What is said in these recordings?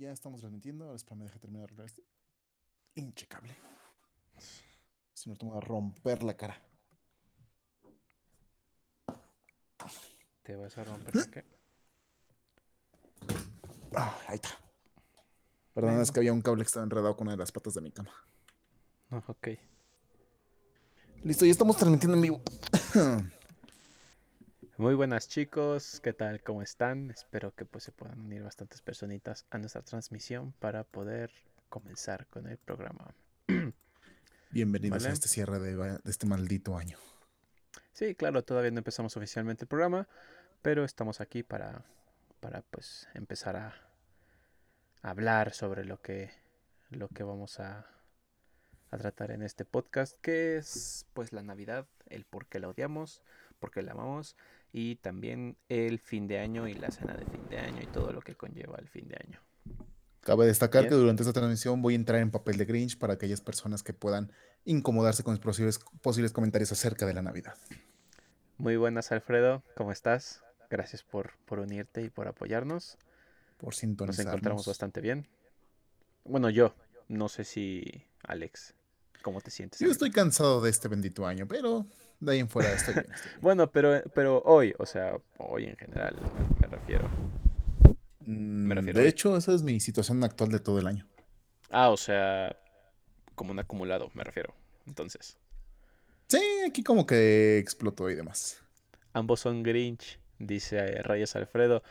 ya estamos transmitiendo. Ahora espérame, deja terminar de arreglar este hinche Si no, te voy a romper la cara. ¿Te vas a romper la qué? Ah, ahí está. Perdón, es que había un cable que estaba enredado con una de las patas de mi cama. Ah, ok. Listo, ya estamos transmitiendo en vivo. Muy buenas chicos, ¿qué tal? ¿Cómo están? Espero que pues se puedan unir bastantes personitas a nuestra transmisión para poder comenzar con el programa. Bienvenidos a este cierre de, de, este maldito año. Sí, claro, todavía no empezamos oficialmente el programa, pero estamos aquí para, para pues empezar a hablar sobre lo que, lo que vamos a, a tratar en este podcast, que es pues la Navidad, el por qué la odiamos, por qué la amamos y también el fin de año y la cena de fin de año y todo lo que conlleva el fin de año. Cabe destacar que durante esta transmisión voy a entrar en papel de Grinch para aquellas personas que puedan incomodarse con mis posibles, posibles comentarios acerca de la Navidad. Muy buenas, Alfredo. ¿Cómo estás? Gracias por, por unirte y por apoyarnos. Por sintonizarnos. Nos encontramos bastante bien. Bueno, yo. No sé si Alex. ¿Cómo te sientes? Yo estoy cansado de este bendito año, pero de ahí en fuera estoy bien. bueno, pero, pero hoy, o sea, hoy en general me refiero. Mm, me refiero de hecho, esa es mi situación actual de todo el año. Ah, o sea, como un acumulado, me refiero. Entonces. Sí, aquí como que explotó y demás. Ambos son Grinch, dice Reyes Alfredo.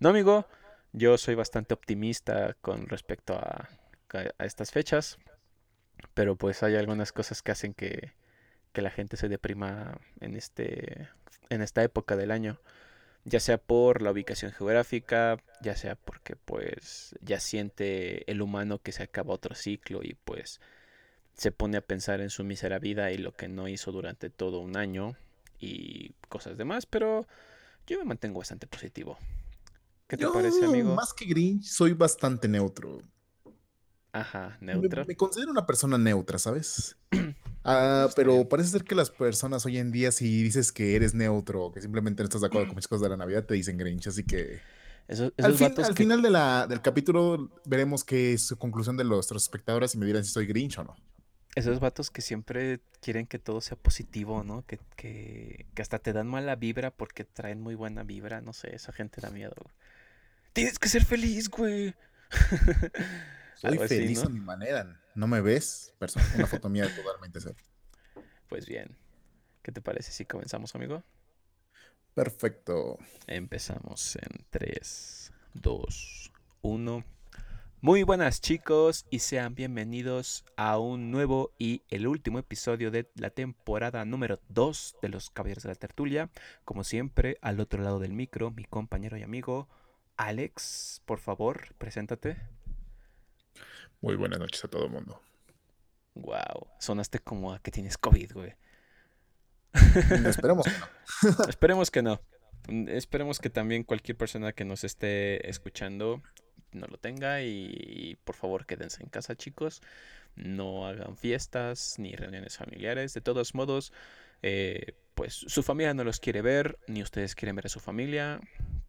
No, amigo, yo soy bastante optimista con respecto a, a estas fechas. Pero pues hay algunas cosas que hacen que, que la gente se deprima en, este, en esta época del año. Ya sea por la ubicación geográfica, ya sea porque pues ya siente el humano que se acaba otro ciclo y pues se pone a pensar en su mísera vida y lo que no hizo durante todo un año y cosas demás, pero yo me mantengo bastante positivo. ¿Qué te parece, amigo? Más que Grinch, soy bastante neutro. Ajá, neutra. Me, considero una persona neutra, ¿sabes? ah, pero parece ser que las personas hoy en día, si dices que eres neutro o que simplemente no estás de acuerdo con muchas cosas de la Navidad, te dicen Grinch, así que... al, final de la, del capítulo veremos qué es su conclusión de nuestros espectadores y me dirán si soy Grinch o no. Esos vatos que siempre quieren que todo sea positivo, ¿no? Que, que, que hasta te dan mala vibra porque traen muy buena vibra, no sé, esa gente da miedo. Tienes que ser feliz, güey. Soy feliz a mi manera. ¿No me ves? Persona, una foto mía totalmente ser. Pues bien. ¿Qué te parece si comenzamos, amigo? Perfecto. Empezamos en 3, 2, 1. Muy buenas chicos y sean bienvenidos a un nuevo y el último episodio de la temporada número 2 de los Caballeros de la Tertulia. Como siempre, al otro lado del micro, mi compañero y amigo Alex, por favor, preséntate. Muy buenas noches a todo el mundo. Wow, sonaste como a que tienes COVID, güey. Esperemos que no. Esperemos que no. Esperemos que también cualquier persona que nos esté escuchando no lo tenga y, por favor quédense en casa chicos. No hagan fiestas ni reuniones familiares. De todos modos, eh, pues su familia no los quiere ver, ni ustedes quieren ver a su familia.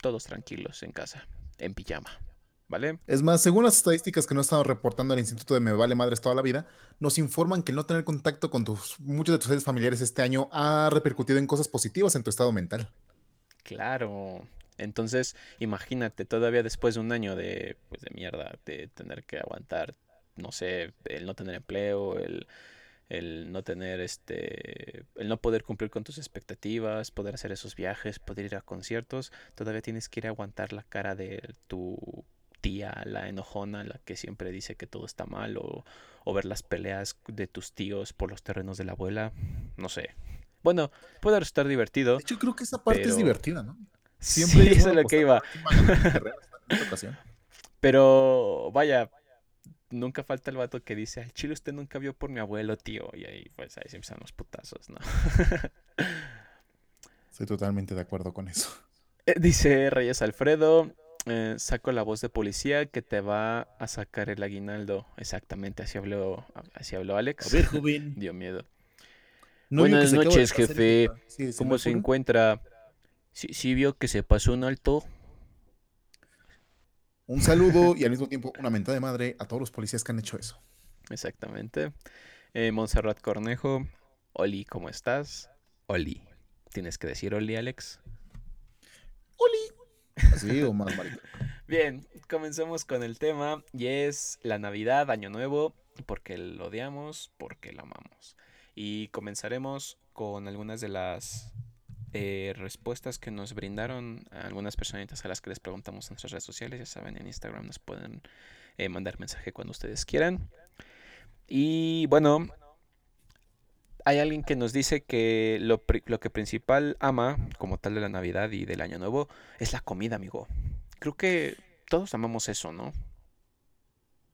Todos tranquilos en casa, en pijama. ¿Vale? Es más, según las estadísticas que no estado reportando al Instituto de Me Vale Madres toda la vida, nos informan que no tener contacto con tus, muchos de tus seres familiares este año ha repercutido en cosas positivas en tu estado mental. Claro. Entonces, imagínate, todavía después de un año de, pues, de mierda, de tener que aguantar, no sé, el no tener empleo, el, el no tener este, el no poder cumplir con tus expectativas, poder hacer esos viajes, poder ir a conciertos, todavía tienes que ir a aguantar la cara de tu tía, la enojona, la que siempre dice que todo está mal, o, ver las peleas de tus tíos por los terrenos de la abuela, no sé. Bueno, puede estar divertido. De hecho, creo que esa parte es divertida, ¿no? Siempre sí, es lo que iba. Pero vaya, nunca falta el vato que dice, al chile usted nunca vio por mi abuelo, tío. Y ahí, pues, ahí se empiezan los putazos, ¿no? Estoy totalmente de acuerdo con eso. Eh, dice Reyes Alfredo, eh, saco la voz de policía que te va a sacar el aguinaldo. Exactamente, así habló, así habló Alex. A ver, joven. Dio miedo. Buenas noches, jefe. ¿Cómo se encuentra? ¿Sí, vio que se pasó un alto? Un saludo y al mismo tiempo una mentada de madre a todos los policías que han hecho eso. Exactamente. Eh, Montserrat Cornejo, Oli, ¿cómo estás? Oli. ¿Tienes que decir Oli, Alex? Oli. O más. Bien, comencemos con el tema y es la Navidad, Año Nuevo, porque lo odiamos, porque lo amamos. Y comenzaremos con algunas de las eh, respuestas que nos brindaron algunas personitas a las que les preguntamos en nuestras redes sociales. Ya saben, en Instagram nos pueden eh, mandar mensaje cuando ustedes quieran. Y bueno, hay alguien que nos dice que lo, lo que principal ama, como tal de la Navidad y del Año Nuevo, es la comida, amigo. Creo que todos amamos eso, ¿no?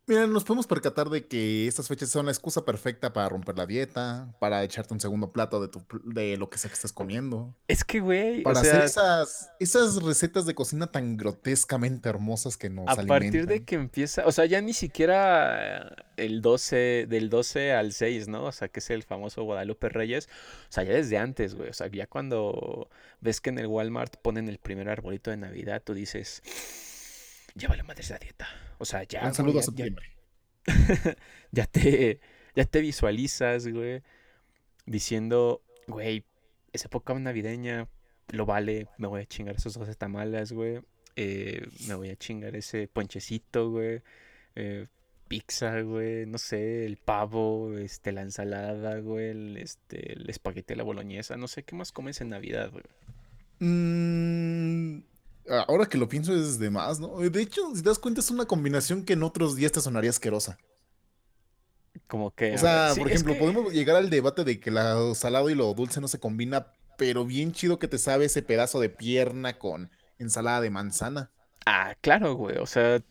Mira, nos podemos percatar de que estas fechas son la excusa perfecta para romper la dieta, para echarte un segundo plato de, tu, de lo que sea que estés comiendo. Es que, güey. Para hacer esas, esas recetas de cocina tan grotescamente hermosas que nos A partir de que empieza, o sea, ya ni siquiera el 12, del 12 al 6, ¿no? O sea, que es el famoso Guadalupe Reyes. O sea, ya desde antes, güey. O sea, ya cuando ves que en el Walmart ponen el primer arbolito de Navidad, tú dices ya vale madre esa dieta. O sea, ya. Un saludo a septiembre. Ya, te, ya te visualizas, güey, diciendo, güey, esa época navideña lo vale, me voy a chingar esos 12 tamales, güey. Eh, me voy a chingar ese ponchecito, güey. Eh, pizza, güey, no sé, el pavo, este, la ensalada, güey, el, este, el espagueti a la boloñesa, no sé, ¿qué más comes en Navidad, güey? Mmm Ahora que lo pienso es de más, ¿no? De hecho, si te das cuenta, es una combinación que en otros días te sonaría asquerosa. Como que. O sea, por ejemplo, podemos llegar al debate de que lo salado y lo dulce no se combina, pero bien chido que te sabe ese pedazo de pierna con ensalada de manzana. Ah, claro, güey. O sea,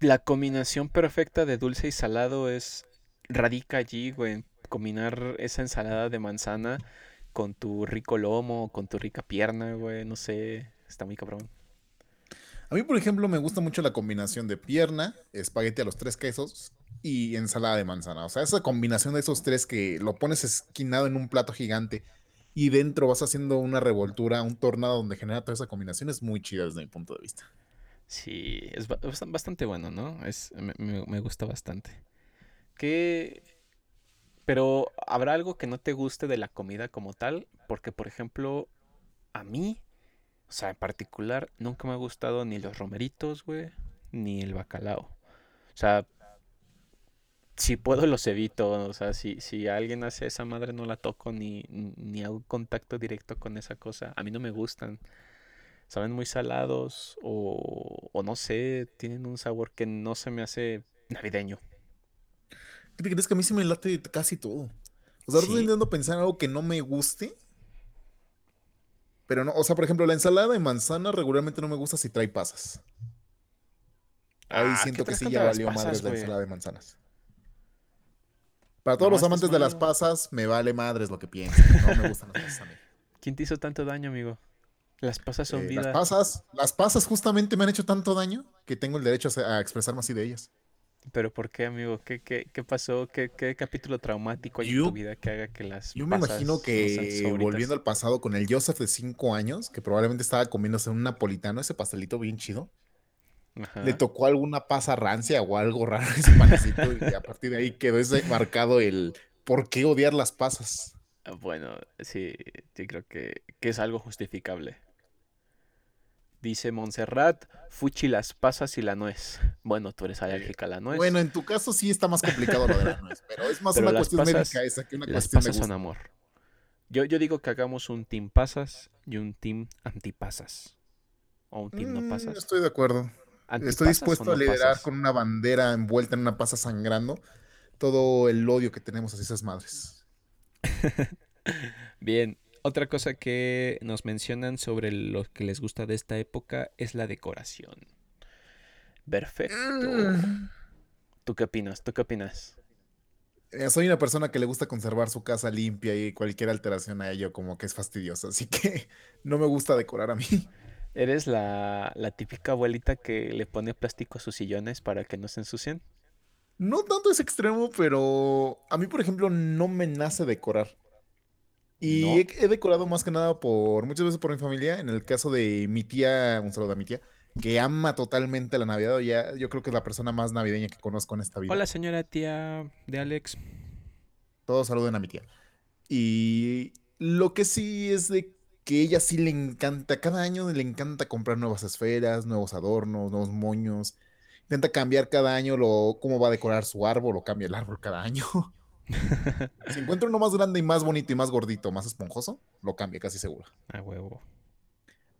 la combinación perfecta de dulce y salado es. radica allí, güey. Combinar esa ensalada de manzana con tu rico lomo, con tu rica pierna, güey. No sé. Está muy cabrón. A mí, por ejemplo, me gusta mucho la combinación de pierna, espagueti a los tres quesos y ensalada de manzana. O sea, esa combinación de esos tres que lo pones esquinado en un plato gigante y dentro vas haciendo una revoltura, un tornado donde genera toda esa combinación es muy chida desde mi punto de vista. Sí, es bastante bueno, ¿no? Es, me, gusta bastante. ¿Qué? Pero, ¿habrá algo que no te guste de la comida como tal? Porque, por ejemplo, a mí o sea, en particular, nunca me ha gustado ni los romeritos, güey, ni el bacalao. O sea, si puedo los evito. O sea, si, si alguien hace esa madre no la toco ni, ni hago contacto directo con esa cosa. A mí no me gustan. Saben muy salados o, o no sé, tienen un sabor que no se me hace navideño. ¿Qué te crees que a mí se me late casi todo? O sea, estoy intentando pensar algo que no me guste pero no, o sea, por ejemplo, la ensalada de manzana regularmente no me gusta si trae pasas. Ahí ah, siento que sí ya valió madres la ensalada de manzanas. Para todos los amantes de las pasas, me vale madres lo que piensen. No me gustan las pasas a mí. ¿Quién te hizo tanto daño, amigo? Las pasas son eh, vida. Las pasas, las pasas justamente me han hecho tanto daño que tengo el derecho a, expresarme así de ellas. ¿Pero por qué, amigo? ¿Qué, qué, qué pasó? ¿Qué, ¿Qué, capítulo traumático hay en tu vida que haga que las Yo me imagino que volviendo al pasado con el Joseph de 5 años, que probablemente estaba comiéndose un napolitano, ese pastelito bien chido, le tocó alguna pasa rancia o algo raro ese panecito y a partir de ahí quedó ese marcado el por qué odiar las pasas. Ah, bueno, sí, sí creo que, que es algo justificable. Dice Montserrat, fuchi las pasas y la nuez. Bueno, tú eres alérgica a la nuez. Bueno, en tu caso sí está más complicado lo de la nuez, pero es más una cuestión médica esa que una las pasas son amor. Yo, yo digo que hagamos un team pasas y un team antipasas. O un team no mm, pasas. Estoy de acuerdo. Estoy dispuesto a liderar con una bandera envuelta en una pasa sangrando todo el odio que tenemos hacia esas madres. Bien, otra cosa que nos mencionan sobre lo que les gusta de esta época es la decoración. Perfecto. Mm. ¿Tú qué opinas? ¿Tú qué opinas? Eh, soy una persona que le gusta conservar su casa limpia y cualquier alteración a ello como que es fastidioso, así que no me gusta decorar a mí. ¿Eres la, la típica abuelita que le pone plástico a sus sillones para que no se ensucien? No tanto es extremo, pero a mí, por ejemplo, no me nace decorar. Y he, decorado más que nada por muchas veces por mi familia. En el caso de mi tía, un saludo a mi tía, que ama totalmente la Navidad. Ya, yo creo que es la persona más navideña que conozco en esta vida. Hola, señora tía de Alex. Todos saluden a mi tía. Y lo que sí es de que ella sí le encanta, cada año le encanta comprar nuevas esferas, nuevos adornos, nuevos moños. Intenta cambiar cada año lo, cómo va a decorar su árbol o cambia el árbol cada año. si encuentra uno más grande y más bonito y más gordito, más esponjoso, lo cambia casi seguro. A huevo.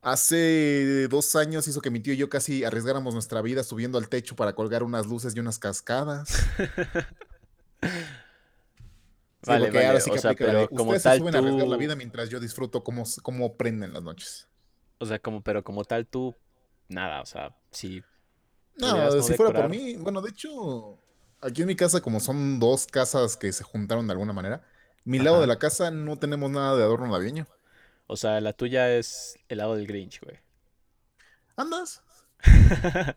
Hace dos años hizo que mi tío y yo casi arriesgáramos nuestra vida subiendo al techo para colgar unas luces y unas cascadas. vale, vale. ahora sí que o sea, pero como Ustedes tal, se suben a arriesgar la vida mientras yo disfruto cómo, cómo prenden las noches. O sea, como, pero como tal tú, nada, o sea, si... No, si fuera por mí, bueno, de hecho, aquí en mi casa, como son dos casas que se juntaron de alguna manera, mi lado de la casa no tenemos nada de adorno navideño. O sea, la tuya es el lado del Grinch, güey. ¿Andas?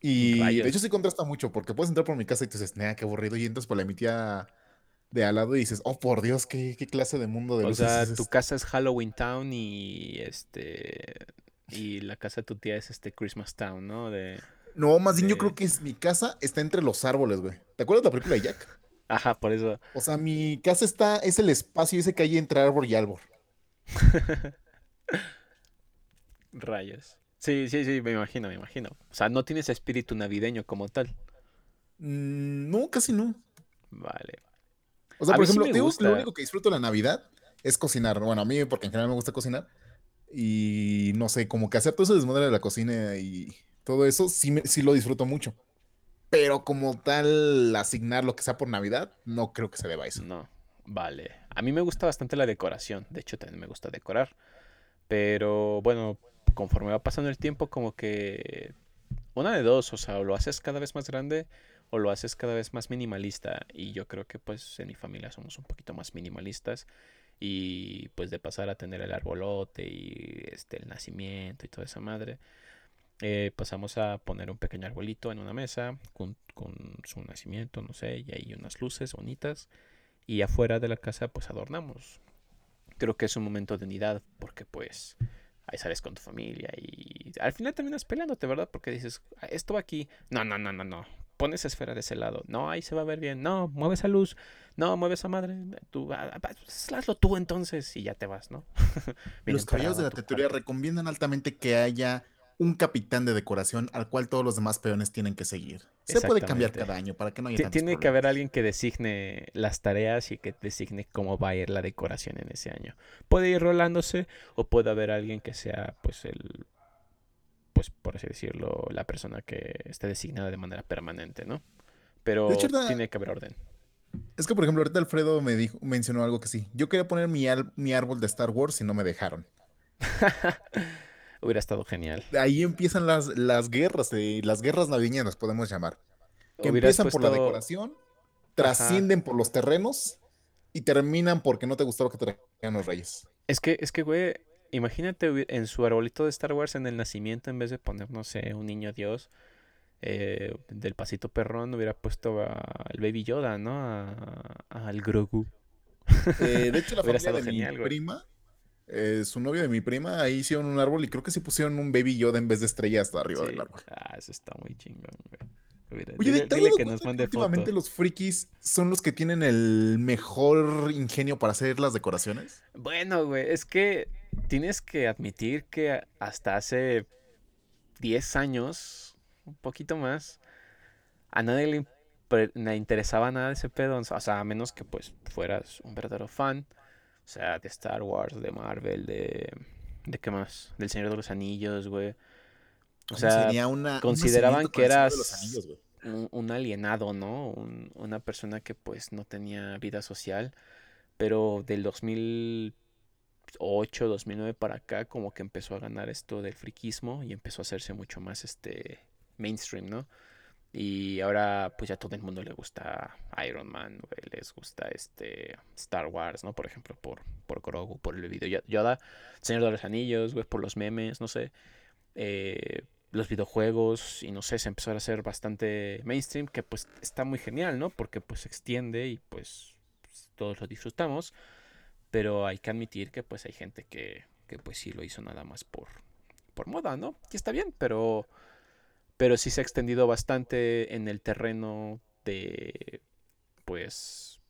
y de hecho sí contrasta mucho, porque puedes entrar por mi casa y te dices, nah, qué aburrido, y entras por la mi tía de al lado y dices, oh por Dios, qué, clase de mundo de O sea, tu casa es Halloween Town y este. Y la casa de tu tía es este Christmas Town, ¿no? De. No, más bien yo creo que es mi casa está entre los árboles, güey. ¿Te acuerdas de la película de Jack? Ajá, por eso. O sea, mi casa está, es el espacio ese que hay entre árbol y árbol. Rayos. Sí, sí, sí, me imagino, me imagino. O sea, no tienes espíritu navideño como tal. Mm, no, casi no. Vale. O sea, por ejemplo, lo único que disfruto de la Navidad es cocinar. Bueno, a mí, porque en general me gusta cocinar. Y no sé, como que hacer todo ese desmadre de la cocina y todo eso, sí, sí lo disfruto mucho. Pero como tal, asignar lo que sea por Navidad, no creo que se deba a eso. No, vale. A mí me gusta bastante la decoración. De hecho, también me gusta decorar. Pero bueno, conforme va pasando el tiempo, como que una de dos, o sea, o lo haces cada vez más grande o lo haces cada vez más minimalista. Y yo creo que pues en mi familia somos un poquito más minimalistas. Y pues de pasar a tener el arbolote y este el nacimiento y toda esa madre eh, pasamos a poner un pequeño arbolito en una mesa con, su nacimiento, no sé, y hay unas luces bonitas. Y afuera de la casa pues adornamos. Creo que es un momento de unidad porque pues ahí sales con tu familia y al final terminas peleándote, ¿verdad? Porque dices, ah, esto va aquí. No, no, no, no, no. Pones esfera de ese lado. No, ahí se va a ver bien. No, mueve esa luz. No, mueve esa madre. Tú, ah, ah, pues, hazlo tú entonces y ya te vas, ¿no? Los caballos de la teoría recomiendan altamente que haya un capitán de decoración al cual todos los demás peones tienen que seguir. Se puede cambiar cada año para que no haya Tiene que haber alguien que designe las tareas y que designe cómo va a ir la decoración en ese año. Puede ir rolándose o puede haber alguien que sea pues el pues por así decirlo, la persona que esté designada de manera permanente, ¿no? Pero tiene que haber orden. Es que, por ejemplo, ahorita Alfredo me dijo, mencionó algo que sí. Yo quería poner mi, mi árbol de Star Wars y no me dejaron. Hubiera estado genial. Ahí empiezan las, las guerras, las guerras navideñas podemos llamar. Que empiezan por la decoración, trascienden por los terrenos y terminan porque no te gustó lo que traían los reyes. Es que, es que, güey, imagínate en su arbolito de Star Wars en el nacimiento, en vez de poner, no sé, un niño Dios eh, del pasito perrón, hubiera puesto al Baby Yoda, ¿no? al Grogu. Eh, de hecho, la familia de mi prima eh, su novio de mi prima, ahí hicieron un árbol y creo que sí pusieron un Baby Yoda en vez de estrella hasta arriba del árbol. Ah, eso está muy chingón, güey. Oye, dile, que nos mande últimamente los frikis son los que tienen el mejor ingenio para hacer las decoraciones. Bueno, güey, es que tienes que admitir que hasta hace 10 años, un poquito más, a nadie le, le interesaba nada de ese pedo. O sea, a menos que pues fueras un verdadero fan. O sea, de Star Wars, de Marvel, de... ¿De qué más? Del Señor de los Anillos, güey. O sea, consideraban que eras un, alienado, ¿no? una persona que pues no tenía vida social. Pero del 2008, 2009 para acá, como que empezó a ganar esto del friquismo y empezó a hacerse mucho más este mainstream, ¿no? Y ahora pues ya todo el mundo le gusta Iron Man, les gusta este Star Wars, ¿no? Por ejemplo, por, por Grogu, por el video Yoda, Señor de los Anillos, güey, por los memes, no sé. Eh, los videojuegos y no sé, se empezó a hacer bastante mainstream, que pues está muy genial, ¿no? Porque pues se extiende y pues, pues, todos lo disfrutamos. Pero hay que admitir que pues hay gente que, que pues sí lo hizo nada más por, por moda, ¿no? Y está bien, pero, pero sí se ha extendido bastante en el terreno de, pues,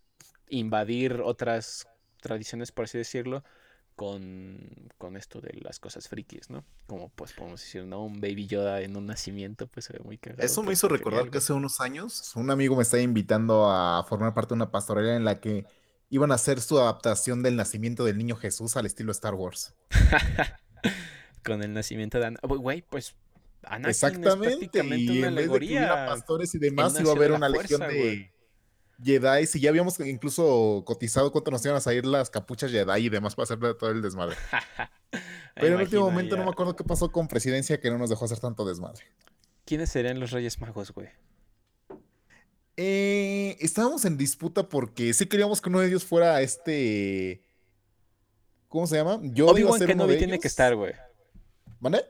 invadir otras tradiciones, por así decirlo, con, con, esto de las cosas frikis, ¿no? Como pues podemos decir, ¿no? Un baby Yoda en un nacimiento, pues se ve muy cagado. Eso me hizo recordar que hace unos años un amigo me estaba invitando a formar parte de una pastorela en la que iban a hacer su adaptación del nacimiento del niño Jesús al estilo Star Wars. con el nacimiento de Ana. Güey, pues Anakin Exactamente, y una en alegoría. Vez de pastores y demás, iba a haber una legión de... Jedi, y ya habíamos incluso cotizado cuánto nos iban a salir las capuchas Jedi y demás para hacer todo el desmadre. Pero en el último momento no me acuerdo qué pasó con presidencia que no nos dejó hacer tanto desmadre. ¿Quiénes serían los Reyes Magos, güey? Eh, estábamos en disputa porque sí queríamos que uno de ellos fuera este. ¿Cómo se llama? Yo Obi-Wan Kenobi tiene que estar, güey. ¿Vale?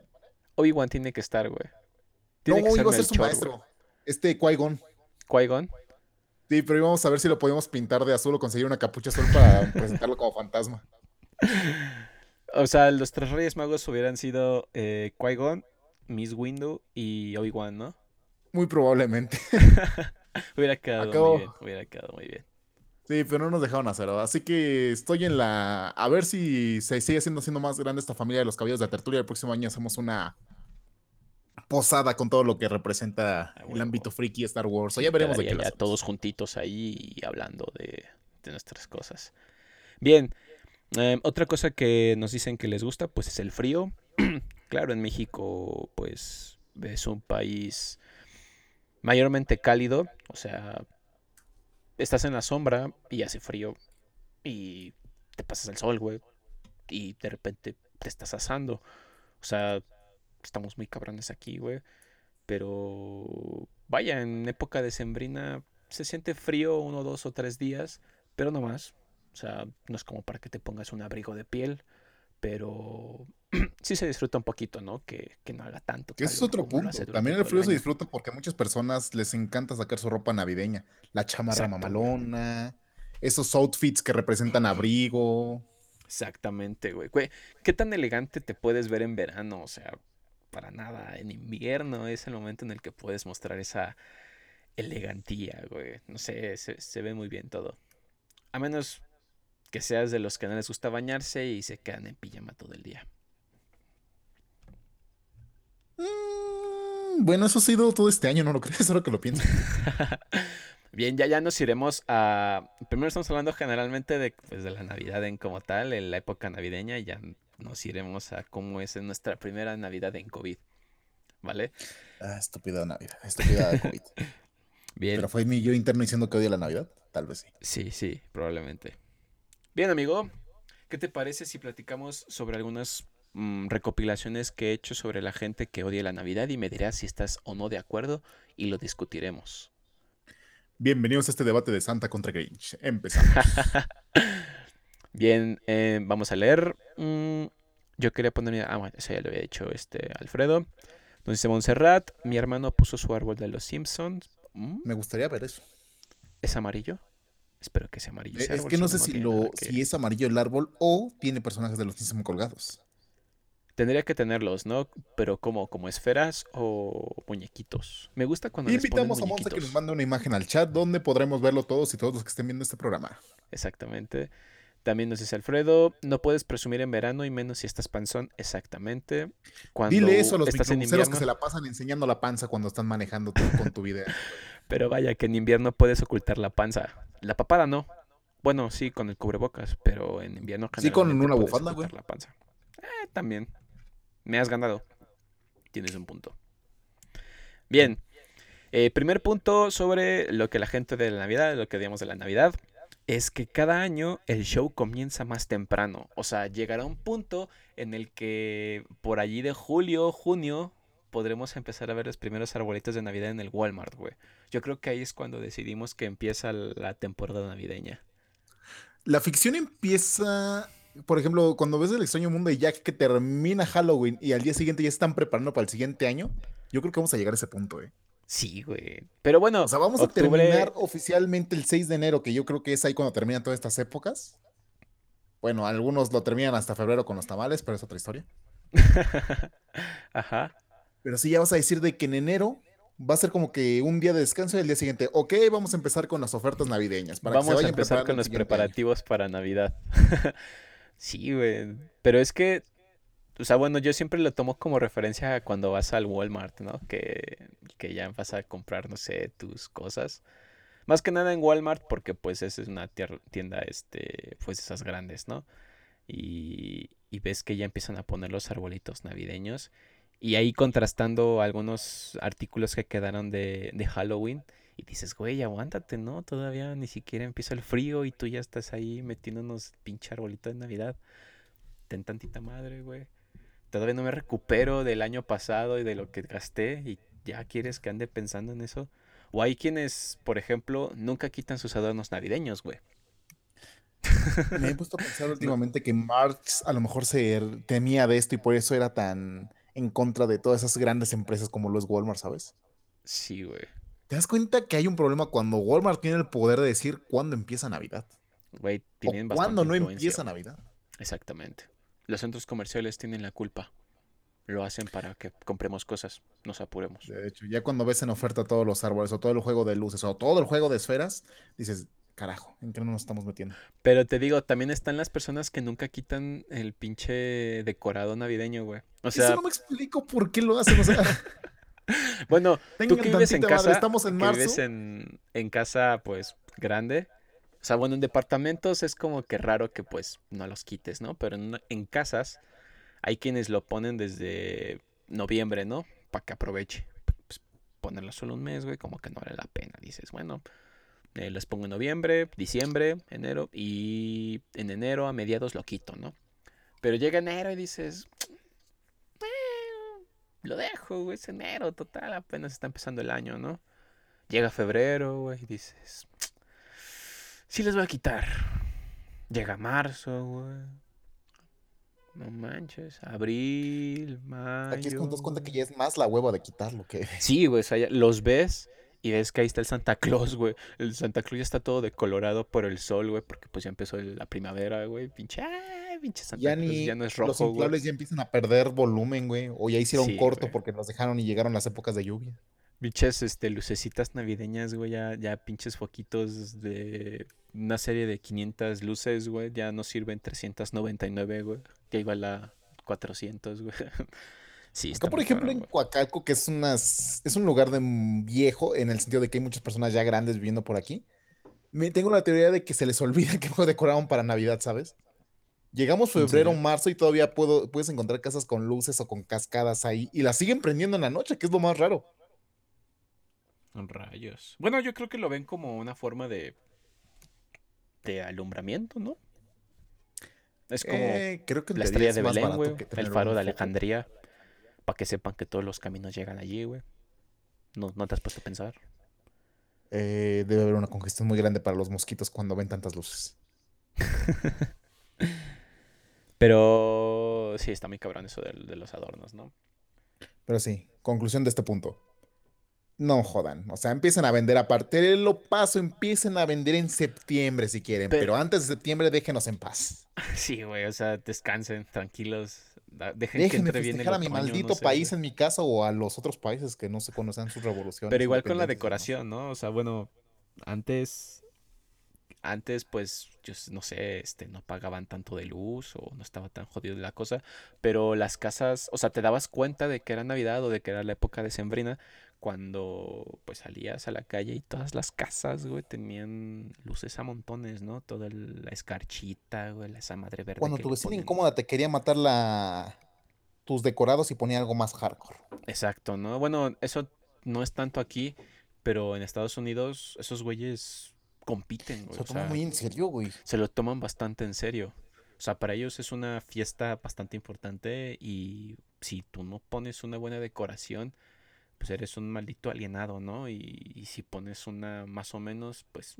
Obi-Wan tiene que estar, güey. No, iba a ser su maestro. Este Qui-Gon. ¿Qui-Gon? Sí, pero íbamos a ver si lo podíamos pintar de azul o conseguir una capucha azul para presentarlo como fantasma. O sea, los tres Reyes Magos hubieran sido eh, Qui-Gon, Miss Windu y Obi-Wan, ¿no? Muy probablemente. hubiera quedado muy bien, hubiera quedado muy bien. Sí, pero no nos dejaron hacerlo. Así que estoy en la. A ver si se sigue siendo, siendo más grande esta familia de los caballos de tertulia. El próximo año hacemos una posada con todo lo que representa ah, el ámbito friki Star Wars. O ya veremos de qué ya todos juntitos ahí hablando de, nuestras cosas. Bien, em, otra cosa que nos dicen que les gusta, pues es el frío. claro, en México, pues es un país mayormente cálido. O sea, estás en la sombra y hace frío y te pasas el sol, güey. Y de repente te estás asando. O sea, estamos muy cabrones aquí, güey. Pero vaya, en época de sembrina se siente frío uno, dos o tres días, pero no más. O sea, no es como para que te pongas un abrigo de piel, pero sí se disfruta un poquito, ¿no? Que, no haga tanto. Que ese es otro punto. También el frío se disfruta porque a muchas personas les encanta sacar su ropa navideña. La chamarra mamalona, esos outfits que representan abrigo. Exactamente, güey. ¿Qué tan elegante te puedes ver en verano? O sea, para nada. En invierno es el momento en el que puedes mostrar esa elegantía, güey. No sé, se, ve muy bien todo. A menos que seas de los que no les gusta bañarse y se quedan en pijama todo el día. Mm, bueno, eso ha sido todo este año, ¿no lo crees? Ahora que lo pienso. Bien, ya, ya nos iremos a... Primero estamos hablando generalmente de, pues, de la Navidad en como tal, en la época navideña, y ya nos iremos a cómo es nuestra primera Navidad en COVID. ¿Vale? Ah, estúpida Navidad, estúpida COVID. Bien. Pero fue mi yo interno diciendo que odia la Navidad, tal vez sí. Sí, sí, probablemente. Bien, amigo, ¿qué te parece si platicamos sobre algunas mm, recopilaciones que he hecho sobre la gente que odia la Navidad y me dirás si estás o no de acuerdo y lo discutiremos? Bienvenidos a este debate de Santa contra Grinch. Empezamos. Bien, eh, vamos a leer. Mm, yo quería poner. Ah, bueno, eso ya lo había dicho este Alfredo. Entonces dice Montserrat. Mi hermano puso su árbol de los Simpsons. Mm. Me gustaría ver eso. ¿Es amarillo? Espero que sea amarillo. es que no sé si, lo, si es amarillo el árbol o tiene personajes de los Simpsons colgados. Tendría que tenerlos, ¿no? Pero como, como esferas o muñequitos. Me gusta cuando Invitamos a Monza que nos mande una imagen al chat donde podremos verlo todos y todos los que estén viendo este programa. Exactamente. También nos dice Alfredo, no puedes presumir en verano y menos si estás panzón. Exactamente. Cuando Dile eso a los estás en invierno, que se la pasan enseñando la panza cuando están manejando con tu video. pero vaya, que en invierno puedes ocultar la panza. La papada no. Bueno, sí, con el cubrebocas, pero en invierno Sí, con una bufanda, güey. La panza. Eh, también. Me has ganado. Tienes un punto. Bien. Eh, primer punto sobre lo que la gente de la Navidad, lo que digamos de la Navidad es que cada año el show comienza más temprano. O sea, llegará un punto en el que por allí de julio, junio, podremos empezar a ver los primeros arbolitos de Navidad en el Walmart, güey. Yo creo que ahí es cuando decidimos que empieza la temporada navideña. La ficción empieza, por ejemplo, cuando ves el extraño mundo de Jack que termina Halloween y al día siguiente ya están preparando para el siguiente año. Yo creo que vamos a llegar a ese punto, eh. Sí, güey. Pero bueno. O sea, vamos a terminar oficialmente el 6 de enero, que yo creo que es ahí cuando terminan todas estas épocas. Bueno, algunos lo terminan hasta febrero con los tamales, pero es otra historia. Ajá. Pero sí ya vas a decir de que en enero va a ser como que un día de descanso y el día siguiente, ok, vamos a empezar con las ofertas navideñas. Para vamos a empezar con los preparativos para Navidad. sí, güey. Pero es que, o sea, bueno, yo siempre lo tomo como referencia cuando vas al Walmart, ¿no? Que, que ya vas a comprar, no sé, tus cosas. Más que nada en Walmart, porque pues esa es una tienda, este, pues esas grandes, ¿no? Y, y ves que ya empiezan a poner los arbolitos navideños. Y ahí contrastando algunos artículos que quedaron de, de Halloween. Y dices, güey, aguántate, ¿no? Todavía ni siquiera empieza el frío y tú ya estás ahí metiéndonos pinche arbolito de Navidad. Ten tantita madre, güey. Todavía no me recupero del año pasado y de lo que gasté y ya quieres que ande pensando en eso. O hay quienes, por ejemplo, nunca quitan sus adornos navideños, güey. Me he puesto a pensar últimamente que Marx a lo mejor se temía de esto y por eso era tan en contra de todas esas grandes empresas como los Walmart, ¿sabes? Sí, güey. ¿Te das cuenta que hay un problema cuando Walmart tiene el poder de decir cuándo empieza Navidad? Güey, tienen o cuándo no empieza Navidad. Exactamente. Los centros comerciales tienen la culpa. Lo hacen para que compremos cosas, nos apuremos. De hecho, ya cuando ves en oferta todos los árboles o todo el juego de luces o todo el juego de esferas, dices, carajo, ¿en qué no nos estamos metiendo? Pero te digo, también están las personas que nunca quitan el pinche decorado navideño, güey. O sea, Eso no me explico por qué lo hacen, o sea... bueno, tú que vives en casa, estamos en marzo. vives en, en casa, pues, grande. O sea, bueno, en departamentos es como que raro que, pues, no los quites, ¿no? Pero en, en casas hay quienes lo ponen desde noviembre, ¿no? Para que aproveche. Pues, ponerlo solo un mes, güey, como que no vale la pena. Dices, bueno, eh, les pongo en noviembre, diciembre, enero y en enero a mediados lo quito, ¿no? Pero llega enero y dices, lo dejo, güey, es enero, total, apenas está empezando el año, ¿no? Llega febrero, güey, y dices, sí les voy a quitar. Llega marzo, güey. No manches, abril, mayo. Aquí es cuando das cuenta que ya es más la hueva de quitarlo que. Sí, güey, o sea, los ves y ves que ahí está el Santa Claus, güey. El Santa Claus ya está todo decolorado por el sol, güey, porque pues ya empezó la primavera, güey. Pinche, pinche Santa ya Claus, ya no es rojo, Los inflables ya empiezan a perder volumen, güey. O ya hicieron corto porque nos dejaron y llegaron las épocas de lluvia. Pinches, este, lucecitas navideñas, güey, ya, ya pinches foquitos de una serie de 500 luces, güey, ya no sirven 399, güey, que igual a 400, güey. Sí, Acá, por ejemplo, en Coacalco, que es, unas, es un lugar de viejo, en el sentido de que hay muchas personas ya grandes viviendo por aquí. Me, tengo la teoría de que se les olvida que decoraron para Navidad, ¿sabes? Llegamos febrero, marzo y todavía puedo, puedes encontrar casas con luces o con cascadas ahí y las siguen prendiendo en la noche, que es lo más raro. Rayos. Bueno, yo creo que lo ven como una forma de, de alumbramiento, ¿no? Es como eh, creo que la estrella de Belén, el faro de Alejandría para que sepan que todos los caminos llegan allí, güey. ¿No, ¿No te has puesto a pensar? Eh, debe haber una congestión muy grande para los mosquitos cuando ven tantas luces. Pero sí, está muy cabrón eso de, de, los adornos, ¿no? Pero sí, conclusión de este punto. No jodan. O sea, empiecen a vender aparte. Lo paso, empiecen a vender en septiembre si quieren. Pero, antes de septiembre déjenos en paz. Sí, güey. O sea, descansen, tranquilos. Dejen que entre bien a mi maldito país en mi casa o a los otros países que no se conocen sus revoluciones. Pero igual con la decoración, ¿no? O sea, bueno, antes antes pues yo no sé, este no pagaban tanto de luz o no estaba tan jodido la cosa, pero las casas, o sea, te dabas cuenta de que era Navidad o de que era la época de Sembrina cuando pues salías a la calle y todas las casas, güey, tenían luces a montones, ¿no? Toda la escarchita, güey, esa madre verde. Cuando tu vecina incómoda te quería matar la... tus decorados y ponía algo más hardcore. Exacto, ¿no? Bueno, eso no es tanto aquí, pero en Estados Unidos esos güeyes compiten, güey. Se lo toman muy en serio, güey. Se lo toman bastante en serio. O sea, para ellos es una fiesta bastante importante y si tú no pones una buena decoración, pues eres un maldito alienado, ¿no? Y, si pones una más o menos, pues...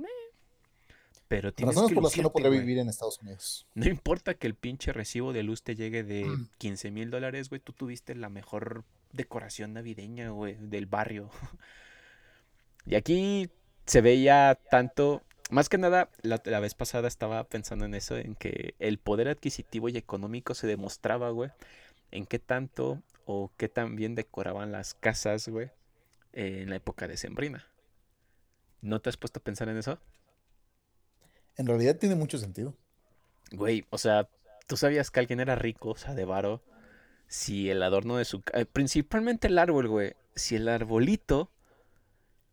Pero tienes Razones que por las que no podría vivir en Estados Unidos. No importa que el pinche recibo de luz te llegue de 15 mil dólares, güey, tú tuviste la mejor decoración navideña, güey, del barrio. y aquí se veía tanto, más que nada, la, la, vez pasada estaba pensando en eso, en que el poder adquisitivo y económico se demostraba, güey, en qué tanto o qué tan bien decoraban las casas, güey, en la época de Sembrina. ¿No te has puesto a pensar en eso? En realidad tiene mucho sentido. Güey, o sea, tú sabías que alguien era rico, o sea, de varo, si el adorno de su... Eh, principalmente el árbol, güey. Si el arbolito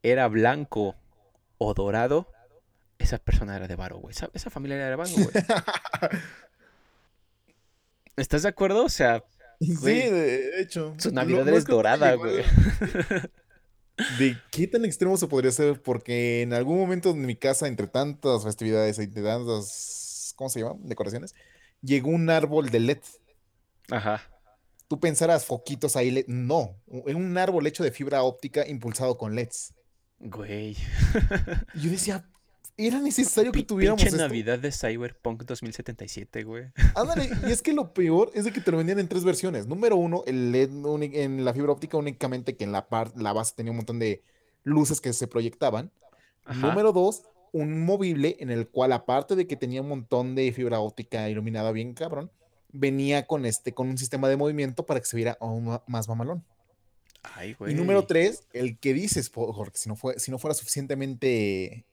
era blanco o dorado, esa persona era de varo, güey. Esa, familia era de varo, güey. ¿Estás de acuerdo? O sea... sí, de hecho. Su Navidad es dorada, güey. ¿De qué tan extremo se podría ser? Porque en algún momento en mi casa, entre tantas festividades, entre tantas, ¿cómo se llama? Decoraciones, llegó un árbol de LED. Ajá. Tú pensarás foquitos ahí, LED. no, en un árbol hecho de fibra óptica impulsado con LEDs. Güey. Yo decía, era necesario que tuviéramos Pinche Navidad de Cyberpunk 2077, güey. Ándale, y es que lo peor es de que te lo vendían en tres versiones. Número uno, el LED en la fibra óptica únicamente que en la, parte la base tenía un montón de luces que se proyectaban. Número dos, un movible en el cual aparte de que tenía un montón de fibra óptica iluminada bien cabrón, venía con este con un sistema de movimiento para que se viera aún más mamalón. Ay, güey. Y número tres, el que dices, porque si no, fue, si no fuera suficientemente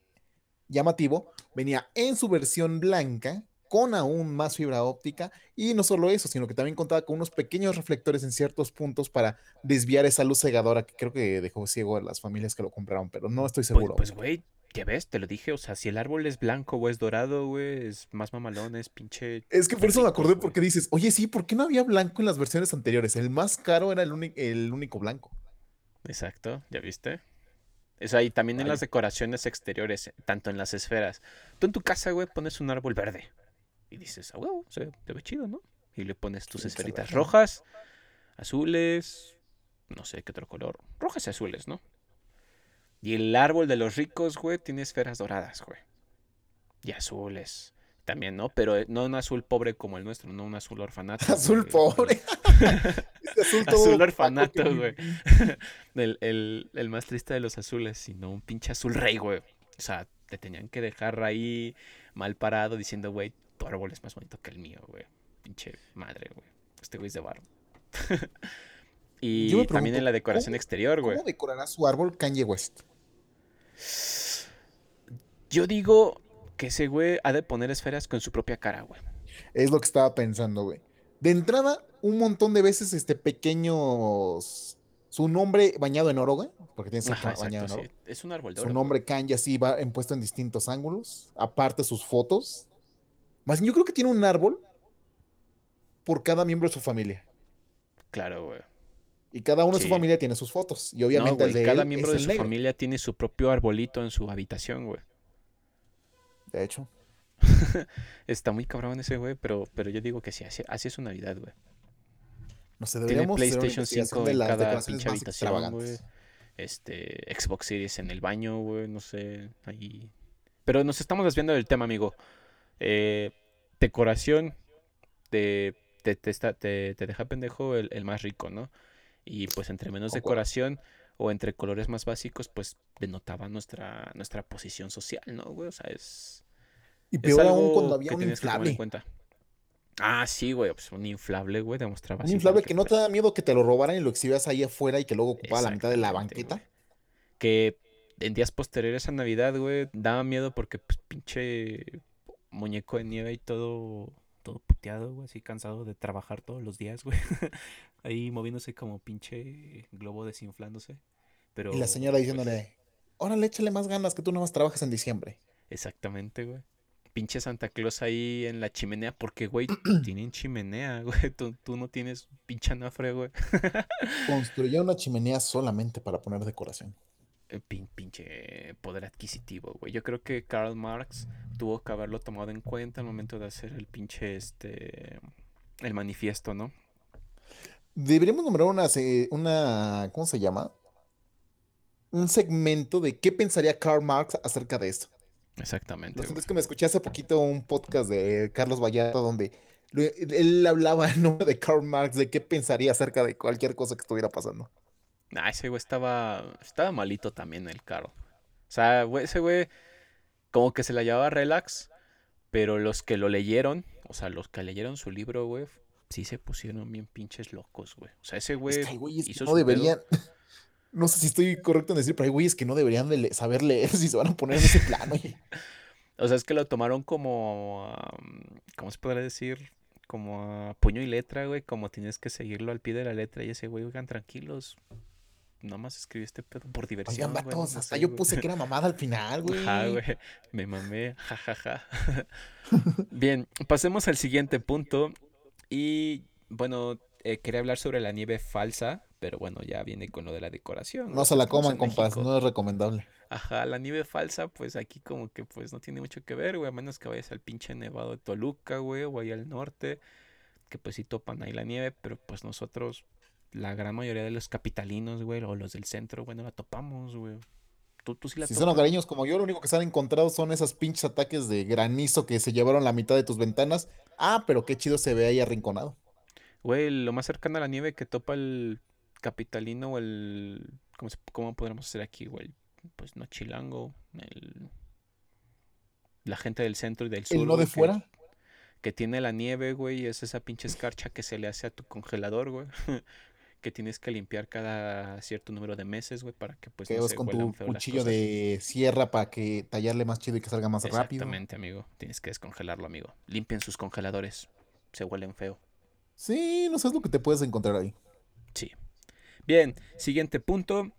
llamativo, venía en su versión blanca con aún más fibra óptica y no solo eso, sino que también contaba con unos pequeños reflectores en ciertos puntos para desviar esa luz cegadora que creo que dejó ciego a las familias que lo compraron, pero no estoy pues, seguro. Pues, güey, ya ves, te lo dije, o sea, si el árbol es blanco o es dorado, güey, es más mamalón, es pinche... Es que por eso me acordé porque dices, oye, sí, ¿por qué no había blanco en las versiones anteriores? El más caro era el, el único blanco. Exacto, ¿ya viste? Es ahí también en las decoraciones exteriores, tanto en las esferas. Tú en tu casa, güey, pones un árbol verde. Y dices, ah, huevo, se ve chido, ¿no? Y le pones tus esferitas rojas, azules, no sé qué otro color. Rojas y azules, ¿no? Y el árbol de los ricos, güey, tiene esferas doradas, güey. Y azules. También, ¿no? Pero eh, no un azul pobre como el nuestro, no un azul orfanato. Azul pobre. azul, orfanato, güey. el, más triste de los azules, sino un pinche azul rey, güey. O sea, te tenían que dejar ahí mal parado diciendo, güey, tu árbol es más bonito que el mío, güey. Pinche madre, güey. Este güey es de barro. y también en la decoración exterior, güey. ¿Cómo decorará su árbol Kanye West? Yo digo que ese güey ha de poner esferas con su propia cara, güey. Es lo que estaba pensando, güey. De entrada, un montón de veces, este, pequeños. Su nombre bañado en oro, güey. Porque tiene bañado en oro. Es un árbol de oro. Su nombre Kanye así va puesto en distintos ángulos. Aparte, sus fotos. Más yo creo que tiene un árbol por cada miembro de su familia. Claro, güey. Y cada uno de su familia tiene sus fotos. Y obviamente el de cada miembro de su familia tiene su propio arbolito en su habitación, güey. De hecho. Está muy cabrón ese güey, pero, pero yo digo que sí, así, es su Navidad, güey. No sé, deberíamos Tiene PlayStation 5 en cada pinche habitación, güey. Este, Xbox Series en el baño, güey, no sé, ahí. Pero nos estamos desviando del tema, amigo. Eh, decoración te, te, te, te, deja pendejo el, el, más rico, ¿no? Y pues entre menos decoración o entre colores más básicos, pues denotaba nuestra, nuestra posición social, ¿no, güey? O sea, es. Y peor aún cuando había un inflable. Ah, sí, güey, pues un inflable, güey, demostraba. Un inflable que no te da miedo que te lo robaran y lo exhibas ahí afuera y que luego ocupaba la mitad de la banqueta. Que en días posteriores a Navidad, güey, daba miedo porque, pues, pinche muñeco de nieve y todo puteado, güey, así cansado de trabajar todos los días, güey. Ahí moviéndose como pinche globo desinflándose. Pero, y la señora diciéndole, órale, échale más ganas que tú nomás trabajas en diciembre. Exactamente, güey. Pinche Santa Claus ahí en la chimenea, porque, güey, tienen chimenea, güey. Tú, tú no tienes pinche anafre, güey. Construyó una chimenea solamente para poner decoración. Eh, pinche poder adquisitivo, güey. Yo creo que Karl Marx tuvo que haberlo tomado en cuenta al momento de hacer el pinche, este, el manifiesto, ¿no? Deberíamos nombrar una, una, ¿cómo se llama? Un segmento de qué pensaría Karl Marx acerca de esto. Exactamente. Es que me escuché hace poquito un podcast de Carlos Vallarta donde él hablaba en nombre de Karl Marx de qué pensaría acerca de cualquier cosa que estuviera pasando. Ah, ese güey estaba, estaba malito también el caro. O sea, ese güey como que se la llevaba relax, pero los que lo leyeron, o sea, los que leyeron su libro, güey, sí se pusieron bien pinches locos, güey. O sea, ese güey. hizo no deberían. No sé si estoy correcto en decir, pero hay güeyes que no deberían de saber leer si se van a poner en ese plano. o sea, es que lo tomaron como. ¿Cómo se podría decir? Como a puño y letra, güey. Como tienes que seguirlo al pie de la letra. Y ese güey, oigan, tranquilos. Nada más escribí este pedo por diversión. Oigan, vatos, hasta yo puse que era mamada al final, güey. Ajá, güey. Me mamé. Jajaja. Bien, pasemos al siguiente punto. Y bueno, eh, quería hablar sobre la nieve falsa, pero bueno, ya viene con lo de la decoración. No se la coman, compas, no es recomendable. Ajá, la nieve falsa, pues aquí como que pues no tiene mucho que ver, güey, a menos que vayas al pinche nevado de Toluca, güey, o ahí al norte, que pues sí topan ahí la nieve, pero pues nosotros, la gran mayoría de los capitalinos, güey, o los del centro, bueno, la topamos, güey. Tú, sí la si son hogareños como yo, lo único que se han encontrado son esos pinches ataques de granizo que se llevaron la mitad de tus ventanas. Ah, pero qué chido se ve ahí arrinconado. Güey, lo más cercano a la nieve que topa el capitalino o el... ¿Cómo, cómo podríamos hacer aquí, güey? Pues no chilango, el... La gente del centro y del sur. ¿El no de fuera? Que tiene la nieve, güey, es esa pinche escarcha que se le hace a tu congelador, güey. que tienes que limpiar cada cierto número de meses, güey, para que pues que no se con tu cuchillo de sierra para que tallarle más chido y que salga más rápido. Exactamente, amigo. Tienes que descongelarlo, amigo. Limpien sus congeladores. Se huelen feo. Sí, no sabes lo que te puedes encontrar ahí. Sí. Bien, siguiente punto.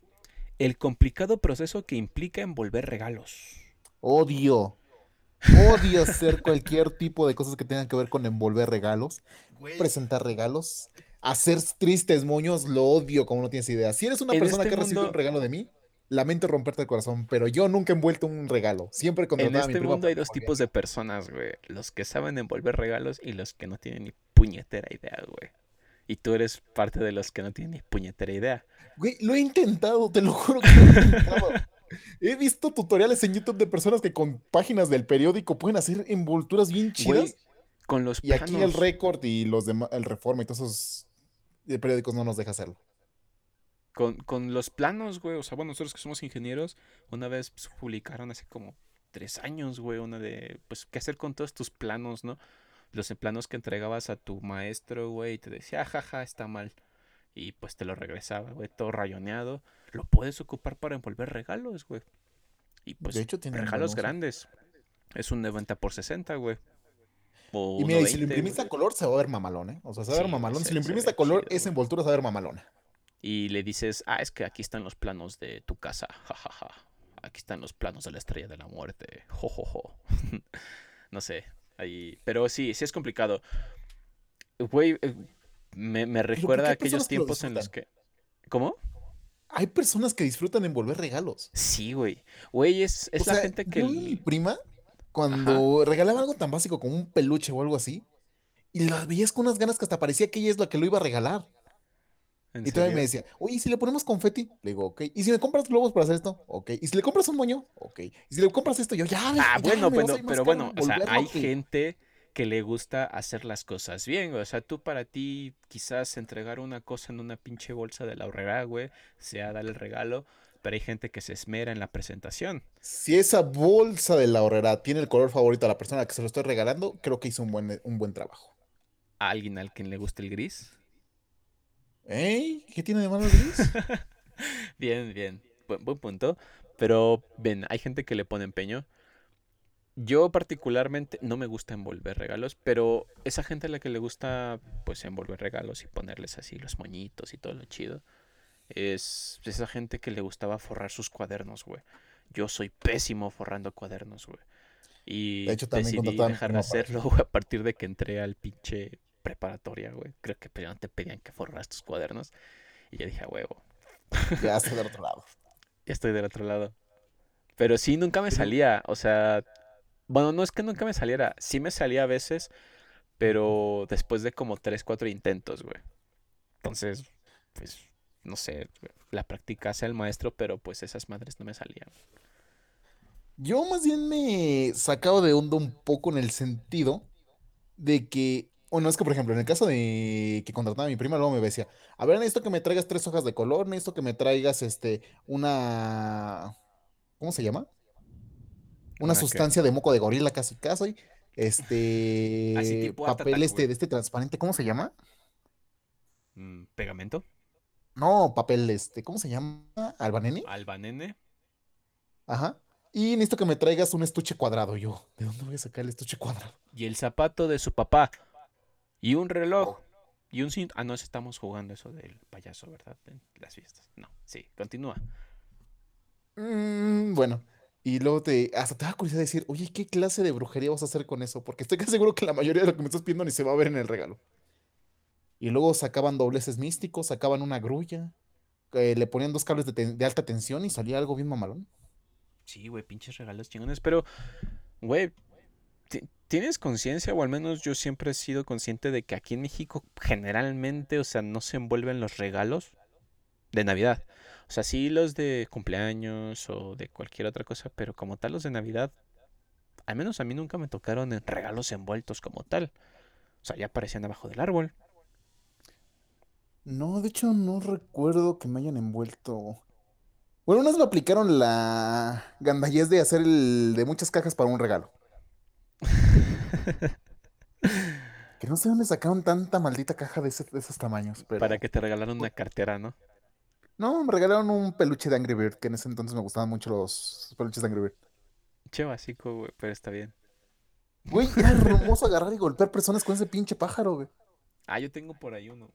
El complicado proceso que implica envolver regalos. Odio. Odio hacer cualquier tipo de cosas que tengan que ver con envolver regalos, presentar regalos, hacer tristes moños, lo odio como no tienes idea. Si eres una persona este que recibe un regalo de mí, lamento romperte el corazón, pero yo nunca he envuelto un regalo. Siempre cuando En este mundo hay dos tipos de personas, güey. Los que saben envolver regalos y los que no tienen ni puñetera idea, güey. Y tú eres parte de los que no tienen ni puñetera idea. Güey, lo he intentado, te lo juro que lo he intentado. he visto tutoriales en YouTube de personas que con páginas del periódico pueden hacer envolturas bien chidas. con los Y aquí el récord y los demás, el reforma y todos esos periódicos no nos deja hacerlo. Con, los planos, güey. O sea, bueno, nosotros que somos ingenieros, una vez pues, publicaron hace como tres años, güey, una de, pues, ¿qué hacer con todos tus planos, no? Los planos que entregabas a tu maestro, güey, y te decía, jaja, ah, está mal. Y pues te lo regresaba, güey, todo rayoneado. Lo puedes ocupar para envolver regalos, güey. Y pues, de hecho, tiene regalos grandes. Es un 90 por 60, güey. Y mira, si lo imprimiste a color, se va a ver mamalón, ¿eh? O sea, se va a ver mamalón. Si lo imprimiste a color, esa envoltura se va a ver mamalona y le dices, ah, es que aquí están los planos de tu casa, jajaja. Aquí están los planos de la estrella de la muerte, jojojo. no sé, ahí. Pero sí, sí es complicado. Güey, eh, me, recuerda a aquellos tiempos en los que. ¿Cómo? Hay personas que disfrutan envolver regalos. Sí, güey. Güey, es, es la gente que. mi prima, cuando regalaba algo tan básico como un peluche o algo así, y las veías con unas ganas que hasta parecía que ella es la que lo iba a regalar y todavía me decía, oye, ¿y si le ponemos confeti? Le digo, ok. ¿Y si me compras globos para hacer esto? Ok. ¿Y si le compras un moño? Ok. ¿Y si le compras esto? Yo, ya, Ah, bueno, pero, pero bueno, o sea, hay gente que le gusta hacer las cosas bien, O sea, tú para ti quizás entregar una cosa en una pinche bolsa de la horrera, güey, sea darle el regalo, pero hay gente que se esmera en la presentación. Si esa bolsa de la horrera tiene el color favorito a la persona que se lo estoy regalando, creo que hizo un buen, un buen trabajo. ¿A alguien al quien le guste el gris? ¿Eh? ¿Qué tiene de malo gris? bien, bien. Buen, punto. Pero, ven, hay gente que le pone empeño. Yo particularmente no me gusta envolver regalos, pero esa gente a la que le gusta pues envolver regalos y ponerles así los moñitos y todo lo chido, es esa gente que le gustaba forrar sus cuadernos, güey. Yo soy pésimo forrando cuadernos, güey. Y de hecho, también decidí dejar de hacerlo, güey, a partir de que entré al pinche preparatoria, güey. Creo que primero te pedían que forras tus cuadernos. Y ya dije, a huevo. Ya estoy del otro lado. ya estoy del otro lado. Pero sí, nunca me salía. O sea, bueno, no es que nunca me saliera. Sí me salía a veces, pero después de como tres, cuatro intentos, güey. Entonces, pues, no sé, la práctica hace el maestro, pero pues esas madres no me salían. Yo más bien me sacaba de onda un poco en el sentido de que bueno, es que, por ejemplo, en el caso de que contrataba a mi prima, luego me decía, a ver, necesito que me traigas tres hojas de color, necesito que me traigas este, una, ¿cómo se llama? Una sustancia de moco de gorila casi casi. Este papel este de este transparente, ¿cómo se llama? Mm, ¿Pegamento? No, papel este, ¿cómo se llama? ¿Albanene? Albanene. Ajá. Y necesito que me traigas un estuche cuadrado. Yo, ¿de dónde voy a sacar el estuche cuadrado? Y el zapato de su papá. Y un reloj. Oh. Y un cinto. Ah, no, estamos jugando eso del payaso, ¿verdad? En las fiestas. No, sí, continúa. Mm, bueno, y luego te. Hasta te da curiosidad decir, oye, ¿qué clase de brujería vas a hacer con eso? Porque estoy casi seguro que la mayoría de lo que me estás pidiendo ni se va a ver en el regalo. Y luego sacaban dobleces místicos, sacaban una grulla, eh, le ponían dos cables de, alta tensión y salía algo bien mamalón. Sí, güey, pinches regalos chingones. Pero, güey, ¿tienes conciencia? O al menos yo siempre he sido consciente de que aquí en México generalmente, o sea, no se envuelven los regalos de Navidad. O sea, sí los de cumpleaños o de cualquier otra cosa, pero como tal los de Navidad, al menos a mí nunca me tocaron en regalos envueltos como tal. O sea, ya aparecían abajo del árbol. No, de hecho no recuerdo que me hayan envuelto. Bueno, unas me aplicaron la gandallez de hacer el de muchas cajas para un regalo. que no sé dónde sacaron tanta maldita caja de, esos tamaños. Para que te regalaran una cartera, ¿no? No, me regalaron un peluche de Angry Bird, que en ese entonces me gustaban mucho los peluches de Angry Bird. Che básico, güey, pero está bien. Güey, era hermoso agarrar y golpear personas con ese pinche pájaro, güey. Ah, yo tengo por ahí uno.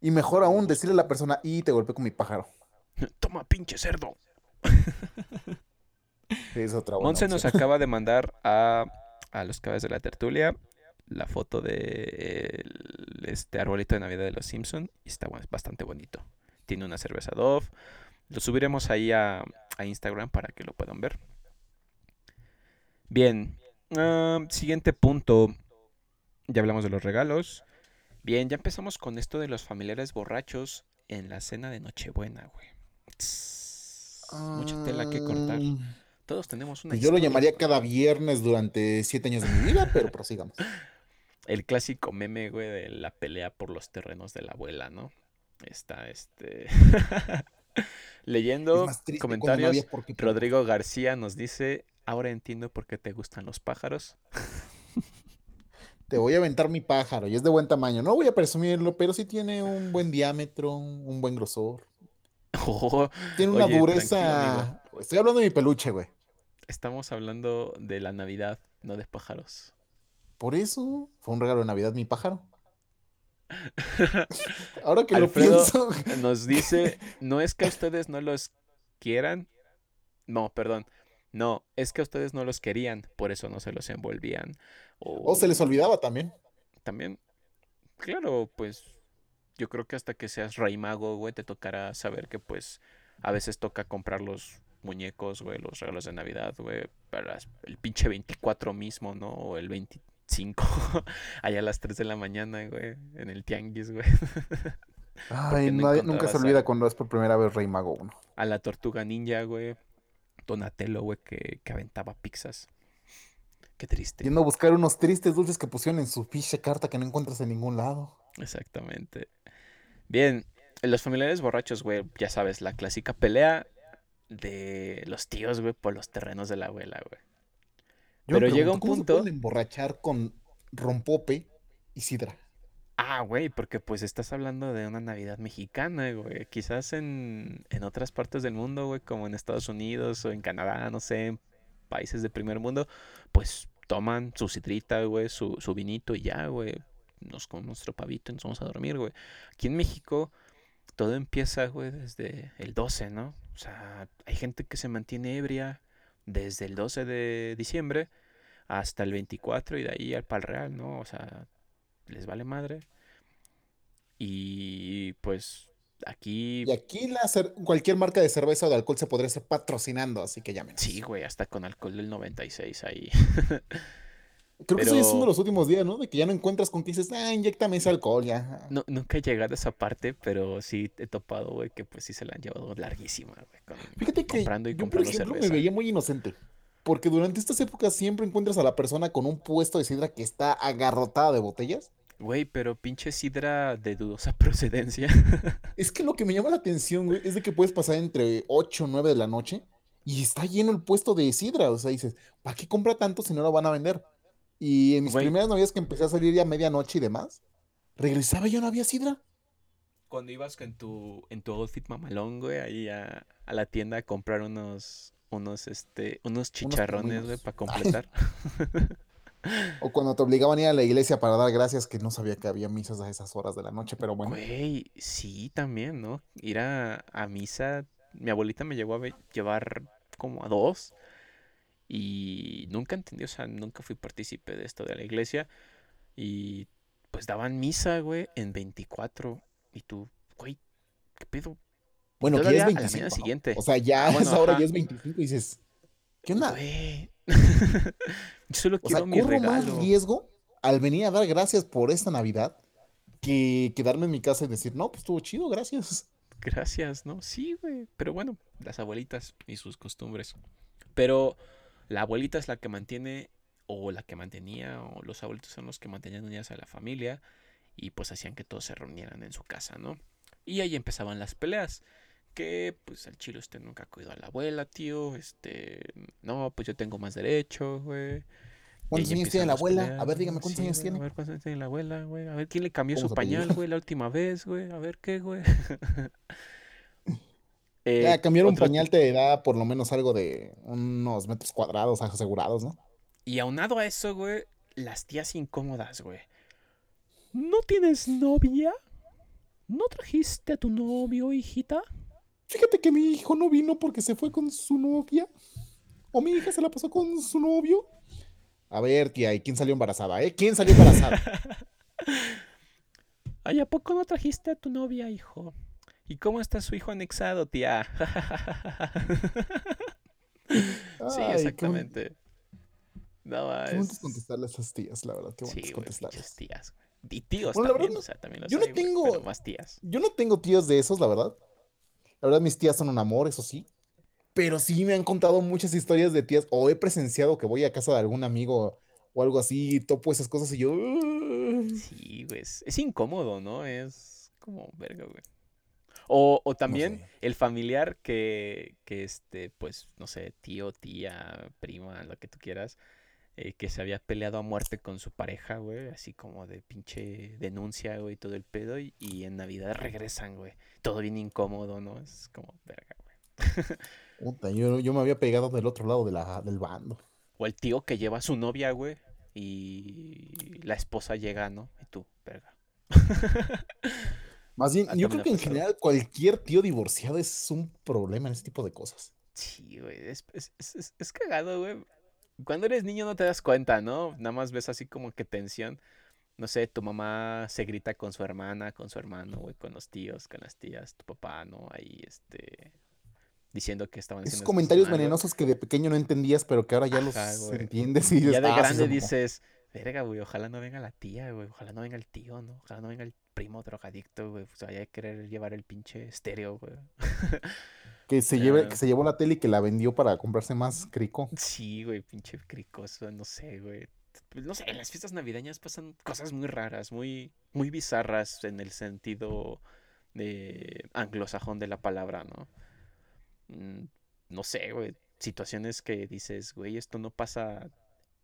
Y mejor aún, decirle a la persona, y te golpeé con mi pájaro. Toma, pinche cerdo. es otra buena Monse nos acaba de mandar a, a los cabezas de la tertulia la foto de este arbolito de Navidad de los Simpson y está bastante bonito. Tiene una cerveza Dove. Lo subiremos ahí a, Instagram para que lo puedan ver. Bien, ah, siguiente punto. Ya hablamos de los regalos. Bien, ya empezamos con esto de los familiares borrachos en la cena de Nochebuena, güey. mucha tela que cortar. Todos tenemos una. Yo lo llamaría cada viernes durante siete años de mi vida, pero prosigamos. El clásico meme, güey, de la pelea por los terrenos de la abuela, ¿no? Está este. Leyendo comentarios, Rodrigo García nos dice: Ahora entiendo por qué te gustan los pájaros. te voy a aventar mi pájaro y es de buen tamaño. No voy a presumirlo, pero sí tiene un buen diámetro, un buen grosor. Oh, tiene una dureza. Estoy hablando de mi peluche, güey. Estamos hablando de la Navidad, no de pájaros. Por eso fue un regalo de Navidad mi pájaro. Ahora que lo pienso. Nos dice: No es que a ustedes no los quieran. No, perdón. No, es que a ustedes no los querían, por eso no se los envolvían. O, se les olvidaba también. También. Claro, pues yo creo que hasta que seas rey mago, güey, te tocará saber que pues a veces toca comprar los muñecos, güey, los regalos de Navidad, güey, para el pinche 24 mismo, ¿no? O el 25, allá a las 3 de la mañana, güey, en el tianguis, güey. Ay, nunca se olvida cuando es por primera vez Rey Mago uno. A la tortuga ninja, güey. Donatello, güey, que, que aventaba pizzas. Qué triste. Yendo a buscar unos tristes dulces que pusieron en su ficha carta que no encuentras en ningún lado. Exactamente. Bien, los familiares borrachos, güey, ya sabes, la clásica pelea de los tíos, güey, por los terrenos de la abuela, güey. Pero llega un punto. Se emborrachar con rompope y sidra? Ah, güey, porque pues estás hablando de una Navidad mexicana, güey. Quizás en, en otras partes del mundo, güey, como en Estados Unidos o en Canadá, no sé, países de primer mundo, pues toman su citrita, güey, su, su vinito y ya, güey. Nos con nuestro pavito y nos vamos a dormir, güey. Aquí en México todo empieza, güey, desde el 12, ¿no? O sea, hay gente que se mantiene ebria desde el 12 de diciembre hasta el 24 y de ahí al pal real, ¿no? O sea, les vale madre. Y pues Aquí. Y aquí cualquier marca de cerveza o de alcohol se podría estar patrocinando, así que llamen. Sí, güey, hasta con alcohol del 96 ahí. Creo que eso es uno de los últimos días, ¿no? De que ya no encuentras con que dices, ah, inyectame ese alcohol ya. No, nunca he llegado a esa parte, pero sí he topado, güey, que pues sí se la han llevado larguísima, güey. Fíjate que comprando y yo, por ejemplo, me veía muy inocente. Porque durante estas épocas siempre encuentras a la persona con un puesto de sidra que está agarrotada de botellas. Güey, pero pinche sidra de dudosa procedencia. es que lo que me llama la atención, güey, es de que puedes pasar entre 8 o 9 de la noche y está lleno el puesto de sidra. O sea, dices, ¿para qué compra tanto si no lo van a vender? Y en mis primeras novias que empecé a salir ya a medianoche y demás, regresaba y ya no había sidra. Cuando ibas en tu, en tu outfit mamalón, güey, ahí a, la tienda a comprar unos, unos, este, unos chicharrones, güey, para completar. o cuando te obligaban a ir a la iglesia para dar gracias, que no sabía que había misas a esas horas de la noche, pero bueno. Güey, sí, también, ¿no? Ir a, a misa. Mi abuelita me llegó a llevar como a dos. Y nunca entendí, o sea, nunca fui partícipe de esto de la iglesia. Y pues daban misa, güey, en 24. Y tú, güey, ¿qué pedo? Bueno, que es 25. siguiente. O sea, ya ah, esa ya es 25 y dices, ¿qué onda? Güey. Yo solo quiero mi regalo. más riesgo al venir a dar gracias por esta Navidad que quedarme en mi casa y decir, no, pues estuvo chido, gracias. Gracias, ¿no? Sí, güey. Pero bueno, las abuelitas y sus costumbres. Pero la abuelita es la que mantiene, o la que mantenía, o los abuelitos son los que mantenían unidas a la familia, y pues hacían que todos se reunieran en su casa, ¿no? Y ahí empezaban las peleas. Que pues el chilo este nunca cuidó a la abuela, tío. Este, no, pues yo tengo más derecho, güey. ¿Cuántos años tiene la abuela? A ver, dígame cuántos años tiene. A ver cuántos años tiene la abuela, güey. A ver quién le cambió su pañal, güey, la última vez, güey. A ver qué, güey. Eh, ya, cambiar un pañal te da por lo menos algo de unos metros cuadrados asegurados, ¿no? Y aunado a eso, güey, las tías incómodas, güey. ¿No tienes novia? ¿No trajiste a tu novio, hijita? Fíjate que mi hijo no vino porque se fue con su novia. O mi hija se la pasó con su novio. A ver, tía, ¿y quién salió embarazada, eh? ¿Quién salió embarazada? Ay, ¿a poco no trajiste a tu novia, hijo? ¿Y cómo está su hijo anexado, tía? sí, exactamente. No, es... contestarle a esas tías, la verdad. Qué sí, contestarles. tías. Y tíos también, o sea, también los yo no tengo, más tías. Yo no tengo tíos de esos, la verdad. La verdad, mis tías son un amor, eso sí. Pero sí me han contado muchas historias de tías, o he presenciado que voy a casa de algún amigo o algo así, y topo esas cosas y yo. Sí, güey. Es incómodo, ¿no? Es como verga, güey. O, también el familiar que, que, este, pues, no sé, tío, tía, prima, lo que tú quieras, eh, que se había peleado a muerte con su pareja, güey, así como de pinche denuncia, güey, todo el pedo, y, en Navidad regresan, güey. Todo bien incómodo, ¿no? Es como, verga, güey. Puta, yo, yo, me había pegado del otro lado de la, del bando. O el tío que lleva a su novia, güey, y la esposa llega, ¿no? Y tú, verga. Más bien, yo creo que en general cualquier tío divorciado es un problema en este tipo de cosas. Sí, güey, es, es, cagado, güey. Cuando eres niño no te das cuenta, ¿no? Nada más ves así como que tensión. No sé, tu mamá se grita con su hermana, con su hermano, güey, con los tíos, con las tías, tu papá, ¿no? Ahí, este, diciendo que estaban Esos comentarios venenosos que de pequeño no entendías, pero que ahora ya los entiendes y Ya de ah, grande dices, verga, güey, ojalá no venga la tía, güey, ojalá no venga el tío, ¿no? Ojalá no venga el primo drogadicto, güey, pues vaya a querer llevar el pinche estéreo, güey. que se lleve, que se llevó la tele y que la vendió para comprarse más crico. Sí, güey, pinche cricoso, no sé, güey. Pues, no sé, en las fiestas navideñas pasan cosas muy raras, muy, muy bizarras en el sentido de anglosajón de la palabra, ¿no? Mm, no sé, güey. Situaciones que dices, güey, esto no pasa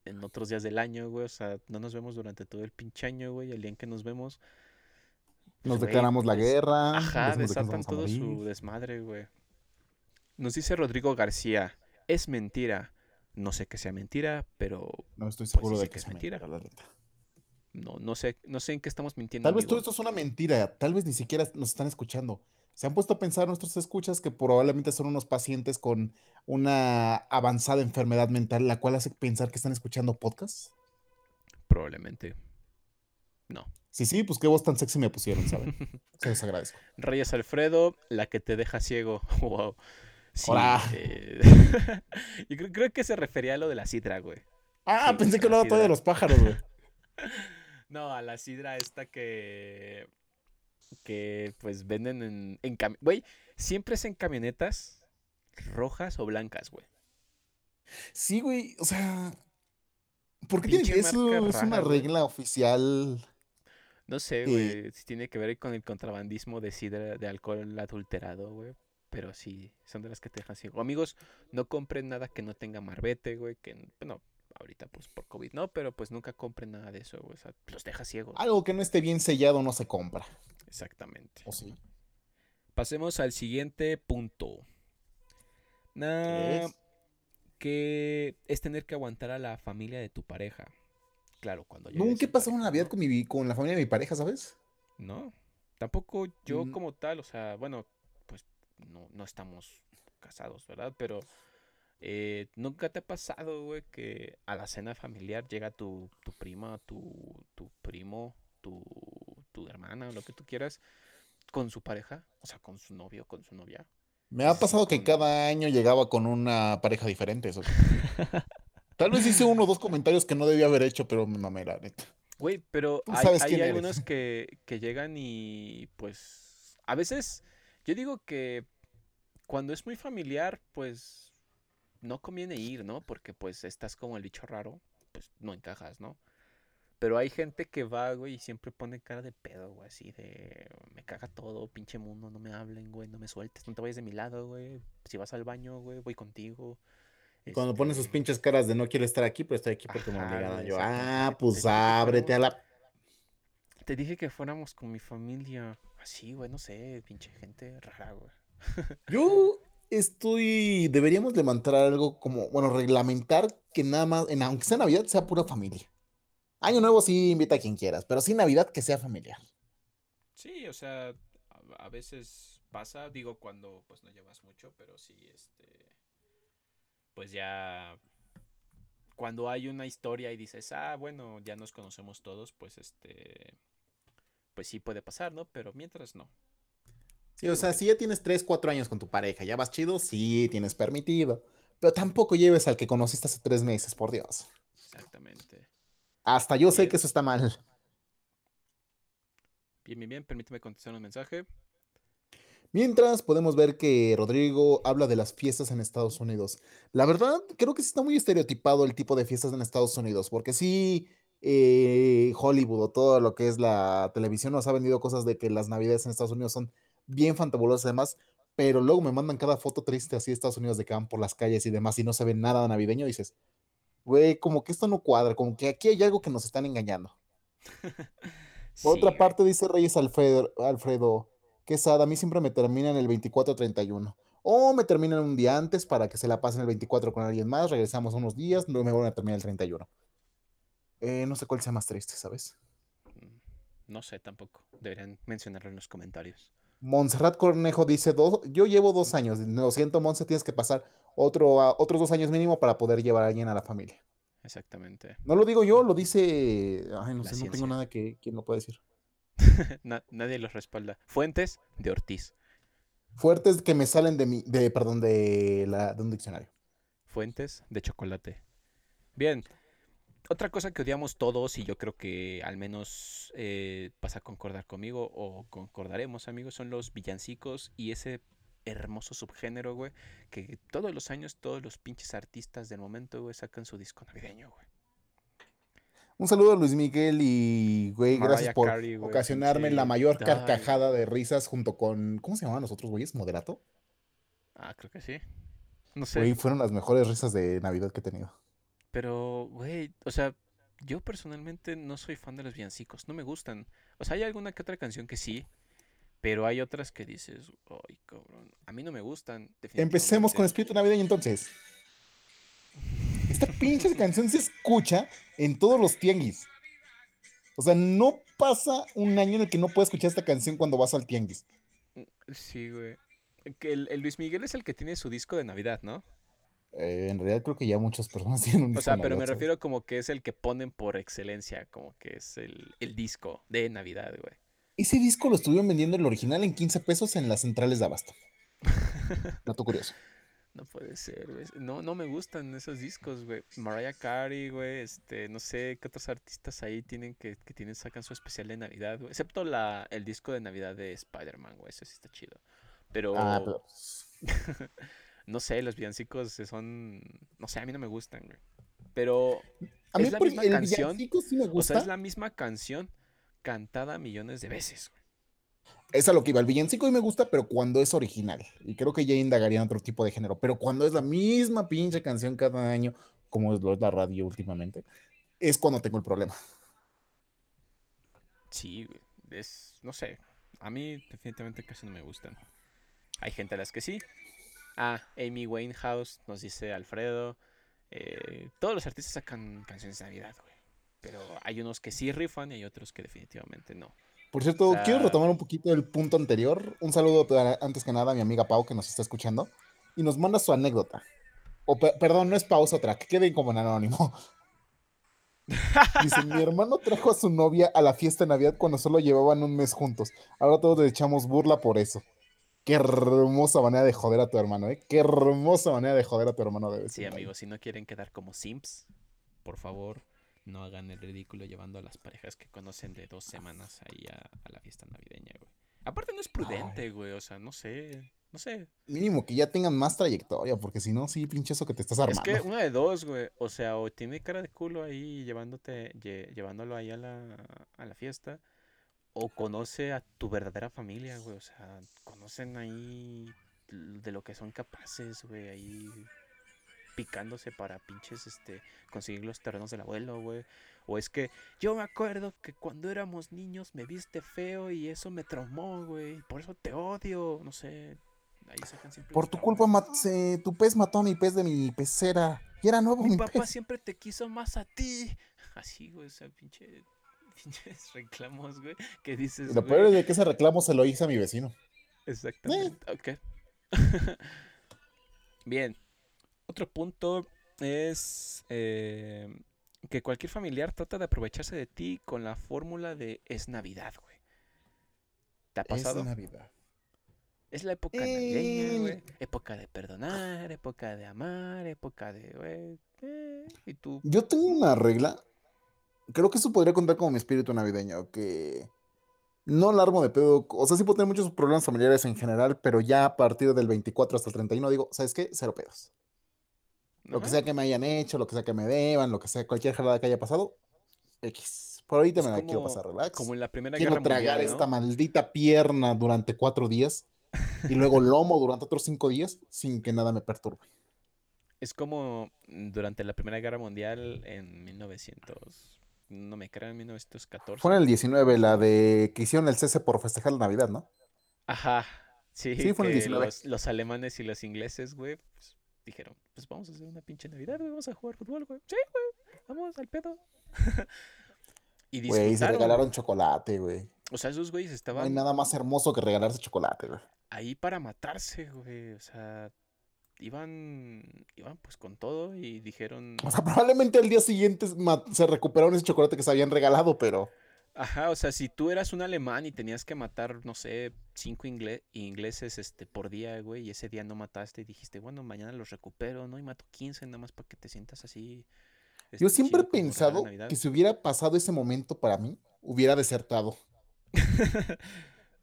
en otros días del año, güey. O sea, no nos vemos durante todo el pinche año, güey. El día en que nos vemos, nos declaramos la guerra. Ajá, desatan todo su desmadre, güey. Nos dice Rodrigo García, es mentira. No sé que sea mentira, pero... No estoy pues, seguro de que, es mentira. No, no sé, no sé en qué estamos mintiendo. Tal vez todo esto es una mentira, tal vez ni siquiera nos están escuchando. ¿Se han puesto a pensar nuestros escuchas que probablemente son unos pacientes con una avanzada enfermedad mental, la cual hace pensar que están escuchando podcasts? Probablemente. No. Sí, sí, pues qué voz tan sexy me pusieron, ¿saben? Se los agradezco. Reyes Alfredo, la que te deja ciego. wow. Sí, eh, Yo creo, que se refería a lo de la sidra, güey. Ah, pensé que hablaba todo de los pájaros, güey. no, a la sidra esta que. Que pues venden en. en güey, siempre es en camionetas rojas o blancas, güey. Sí, güey, o sea. ¿Por qué tiene eso? Es una regla oficial no sé, güey, si tiene que ver con el contrabandismo de sidra, de alcohol adulterado, güey. Pero sí, son de las que te dejan ciego. Amigos, no compren nada que no tenga marbete, güey. Que, bueno, ahorita pues por COVID no, pero pues nunca compren nada de eso, güey. O sea, los deja ciegos. Algo que no esté bien sellado no se compra. Exactamente. ¿O sí? Pasemos al siguiente punto. ¿Qué es? Que es tener que aguantar a la familia de tu pareja. Claro, cuando ya. Nunca he pasado una Navidad con, mi, con la familia de mi pareja, ¿sabes? No. Tampoco yo mm. como tal, o sea, bueno, no, no estamos casados, ¿verdad? Pero eh, ¿Nunca te ha pasado, güey, que a la cena familiar llega tu, tu prima, tu, tu primo, tu, tu hermana, lo que tú quieras, con su pareja? O sea, con su novio, con su novia. Me ha pasado que cada año llegaba con una pareja diferente. Eso. Tal vez hice uno o dos comentarios que no debía haber hecho, pero me mamé la neta. Güey, pero hay, hay algunos que, que llegan y pues a veces yo digo que cuando es muy familiar, pues no conviene ir, ¿no? Porque pues estás como el bicho raro, pues no encajas, ¿no? Pero hay gente que va, güey, y siempre pone cara de pedo, güey, así de me caga todo, pinche mundo, no me hablen, güey, no me sueltes, no te vayas de mi lado, güey. Si vas al baño, güey, voy contigo. Cuando pones sus este pinches caras de no quiero estar aquí, pero estoy aquí porque me obligaron. Yo, ah, pues ábrete a la. Te dije que fuéramos con mi familia. Así, güey, no sé, pinche gente rara, güey. Yo estoy. Deberíamos levantar algo como, bueno, reglamentar que nada más, aunque sea Navidad, sea pura familia. Año Nuevo sí invita a quien quieras, pero sí Navidad que sea familiar. Sí, o sea, a, veces pasa, digo, cuando pues no llevas mucho, pero sí, este. Pues ya. Cuando hay una historia y dices, ah, bueno, ya nos conocemos todos, pues este. Pues sí puede pasar, ¿no? Pero mientras no. Sí, o sea, si ya tienes 3, 4 años con tu pareja, ya vas chido, sí, tienes permitido. Pero tampoco lleves al que conociste hace 3 meses, por Dios. Exactamente. Hasta yo sé que eso está mal. Bien, bien, bien. Permíteme contestar un mensaje. Mientras podemos ver que Rodrigo habla de las fiestas en Estados Unidos. La verdad, creo que sí está muy estereotipado el tipo de fiestas en Estados Unidos, porque sí, eh, Hollywood o todo lo que es la televisión nos ha vendido cosas de que las navidades en Estados Unidos son bien fantabulosas además, pero luego me mandan cada foto triste así de Estados Unidos de que van por las calles y demás y no se ve nada navideño y dices, güey, como que esto no cuadra, como que aquí hay algo que nos están engañando. Por otra parte, dice Reyes Alfredo, Alfredo Quesada, a mí siempre me terminan el 24-31. O me terminan un día antes para que se la pasen el 24 con alguien más, regresamos unos días, luego me van a terminar el 31. Eh, no sé cuál sea más triste, ¿sabes? Mm, no sé tampoco. Deberían mencionarlo en los comentarios. Montserrat Cornejo dice, dos, yo llevo dos años, lo siento Montse, tienes que pasar otro, otros dos años mínimo para poder llevar a alguien a la familia. Exactamente. No lo digo yo, lo dice, ay, no sé, no tengo nada que quien lo pueda decir. nadie los respalda. Fuentes de Ortiz. Fuertes que me salen de mi, de, perdón, de, la, de un diccionario. Fuentes de chocolate. Bien, otra cosa que odiamos todos, y yo creo que al menos eh, vas a concordar conmigo, o concordaremos, amigos, son los villancicos y ese hermoso subgénero, güey, que todos los años todos los pinches artistas del momento, güey, sacan su disco navideño, güey. Un saludo a Luis Miguel y, güey, gracias por ocasionarme la mayor carcajada de risas junto con, ¿cómo se llamaban los otros güeyes? ¿Moderato? Ah, creo que sí. No sé. Güey, fueron las mejores risas de Navidad que he tenido. Pero, güey, o sea, yo personalmente no soy fan de los villancicos, no me gustan. O sea, hay alguna que otra canción que sí, pero hay otras que dices, ay, cabrón, a mí no me gustan. Empecemos con Espíritu Navideño entonces. Esta pinche canción se escucha en todos los tianguis. O sea, no pasa un año en el que no puedes escuchar esta canción cuando vas al tianguis. Sí, güey. El Luis Miguel es el que tiene su disco de Navidad, ¿no? Eh, en realidad creo que ya muchas personas tienen un O sea, pero me refiero como que es el que ponen por excelencia, como que es el, disco de Navidad, güey. Ese disco lo estuvieron vendiendo el original en 15 pesos en las centrales de abasto. Dato curioso. No puede ser, güey. No, no me gustan esos discos, güey. Mariah Carey, güey. Este, no sé qué otros artistas ahí tienen que, que tienen, sacan su especial de Navidad, güey. Excepto la, el disco de Navidad de Spider-Man, güey. Ese sí está chido. Pero. Ah, pero... no sé, los villancicos son, no sé, a mí no me gustan, güey. Pero a mí es la misma el canción, sí me gusta. O sea, es la misma canción cantada millones de veces, güey. Es a lo que iba. El villancico y me gusta, pero cuando es original. Y creo que ya indagaría en otro tipo de género. Pero cuando es la misma pinche canción cada año, como es la radio últimamente, es cuando tengo el problema. Sí, es, no sé, a mí definitivamente casi no me gustan. Hay gente a las que sí. Ah, Amy Winehouse, nos dice Alfredo. Eh, todos los artistas sacan canciones de Navidad, güey. Pero hay unos que sí rifan y hay otros que definitivamente no. Por cierto, quiero retomar un poquito el punto anterior. Un saludo antes que nada a mi amiga Pau que nos está escuchando y nos manda su anécdota. O perdón, no es pausa otra, que quede como en anónimo. Dice, mi hermano trajo a su novia a la fiesta de Navidad cuando solo llevaban un mes juntos. Ahora todos le echamos burla por eso. Qué hermosa manera de joder a tu hermano, ¿eh? Qué hermosa manera de joder a tu hermano. De sí, amigos, si no quieren quedar como simps, por favor, no hagan el ridículo llevando a las parejas que conocen de dos semanas ahí a, la fiesta navideña, güey. Aparte no es prudente, güey, o sea, no sé, no sé. Mínimo que ya tengan más trayectoria, porque si no, sí, pinche eso que te estás armando. Es que una de dos, güey, o sea, o tiene cara de culo ahí llevándote, llevándolo ahí a la, a la fiesta, o conoce a tu verdadera familia, güey, o sea, conocen ahí de lo que son capaces, güey, ahí picándose para pinches, este, conseguir los terrenos del abuelo, güey. O es que yo me acuerdo que cuando éramos niños me viste feo y eso me traumó, güey. Por eso te odio, no sé. Ahí sacan siempre Por tu culpa tu pez mató a mi pez de mi pecera. Y era nuevo mi, mi papá siempre te quiso más a ti. Así, güey, o sea, pinche, pinches reclamos, güey. ¿Qué dices, Lo peor es de que ese reclamo se lo hice a mi vecino. Exactamente. Eh. Ok. Bien, otro punto es eh, que cualquier familiar trata de aprovecharse de ti con la fórmula de es Navidad, güey. ¿Te ha pasado? Es Navidad. Es la época navideña, güey. Época de perdonar, época de amar, época de, güey. Eh, ¿Y tú? Yo tengo una regla. Creo que eso podría contar como mi espíritu navideño, que no largo de pedo. O sea, sí puedo tener muchos problemas familiares en general, pero ya a partir del 24 hasta el 31 digo, ¿sabes qué? Cero pedos. Lo que sea que me hayan hecho, lo que sea que me deban, lo que sea, cualquier jalada que haya pasado, X. Por ahorita me la quiero pasar relax. Como en la Primera quiero tragar esta maldita pierna durante cuatro días y luego lomo durante otros cinco días sin que nada me perturbe. Es como durante la Primera Guerra Mundial en 1900, no me crean, en 1914. Fue en el 19, la de que hicieron el cese por festejar la Navidad, ¿no? Ajá. Sí, sí fue en el 19. Los, los, alemanes y los ingleses, güey, pues, dijeron, pues vamos a hacer una pinche Navidad, güey, vamos a jugar fútbol, güey. Sí, güey, vamos al pedo. y Güey, se regalaron chocolate, güey. O sea, esos güeyes estaban... No hay nada más hermoso que regalarse chocolate, güey. Ahí para matarse, güey, o sea... Iban, iban pues con todo y dijeron... O sea, probablemente al día siguiente se recuperaron ese chocolate que se habían regalado, pero... Ajá, o sea, si tú eras un alemán y tenías que matar, no sé, cinco ingleses este, por día, güey, y ese día no mataste y dijiste, bueno, mañana los recupero, ¿no? Y mato 15 nada más para que te sientas así. Yo este, siempre he pensado que si hubiera pasado ese momento para mí, hubiera desertado.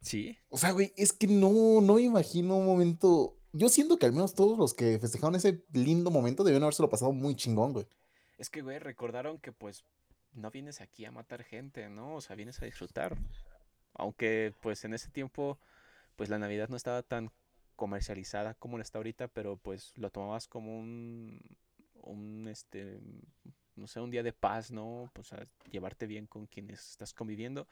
sí. O sea, güey, es que no, no imagino un momento. Yo siento que al menos todos los que festejaron ese lindo momento debieron habérselo pasado muy chingón, güey. Es que, güey, recordaron que pues no vienes aquí a matar gente, ¿no? O sea, vienes a disfrutar. Aunque pues en ese tiempo pues la Navidad no estaba tan comercializada como lo está ahorita, pero pues lo tomabas como un, un este, no sé, un día de paz, ¿no? Pues a llevarte bien con quienes estás conviviendo.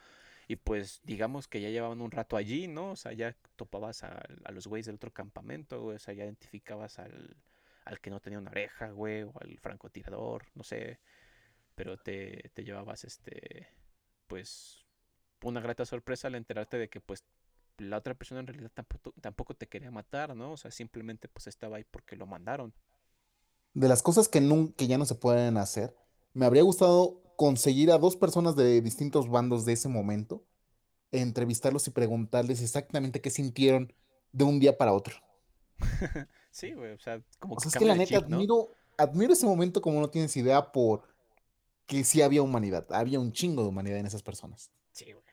Y pues digamos que ya llevaban un rato allí, ¿no? O sea, ya topabas a, los güeyes del otro campamento, güey. O sea, ya identificabas al, al que no tenía una oreja, güey, o al francotirador, no sé pero te, te llevabas este, pues, una grata sorpresa al enterarte de que, pues, la otra persona en realidad tampoco, tampoco te quería matar, ¿no? O sea, simplemente, pues, estaba ahí porque lo mandaron. De las cosas que, que ya no se pueden hacer, me habría gustado conseguir a dos personas de distintos bandos de ese momento, entrevistarlos y preguntarles exactamente qué sintieron de un día para otro. sí, güey, o sea, como que es que la neta admiro, admiro ese momento como no tienes idea por que sí había humanidad, había un chingo de humanidad en esas personas. Sí, güey.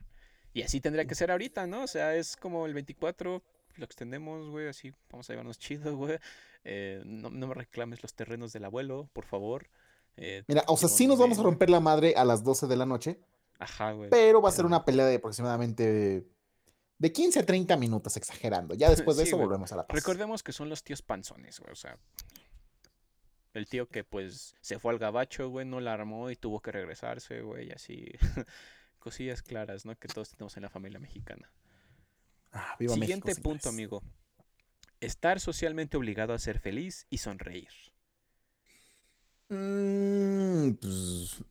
Y así tendría que ser ahorita, ¿no? O sea, es como el 24, lo extendemos, güey, así vamos a llevarnos chido, güey. Eh, no, me reclames los terrenos del abuelo, por favor. Eh, Mira, o sea, sí nos vamos a romper la madre a las 12 de la noche. Ajá, güey. Pero va a ser una pelea de aproximadamente de 15 a 30 minutos, exagerando. Ya después de eso volvemos a la paz. Recordemos que son los tíos panzones, güey, o sea. El tío que pues se fue al gabacho, güey, no la armó y tuvo que regresarse, güey, así. Cosillas claras, ¿no? Que todos tenemos en la familia mexicana. Ah, Siguiente punto, amigo. Estar socialmente obligado a ser feliz y sonreír. Mm, pues,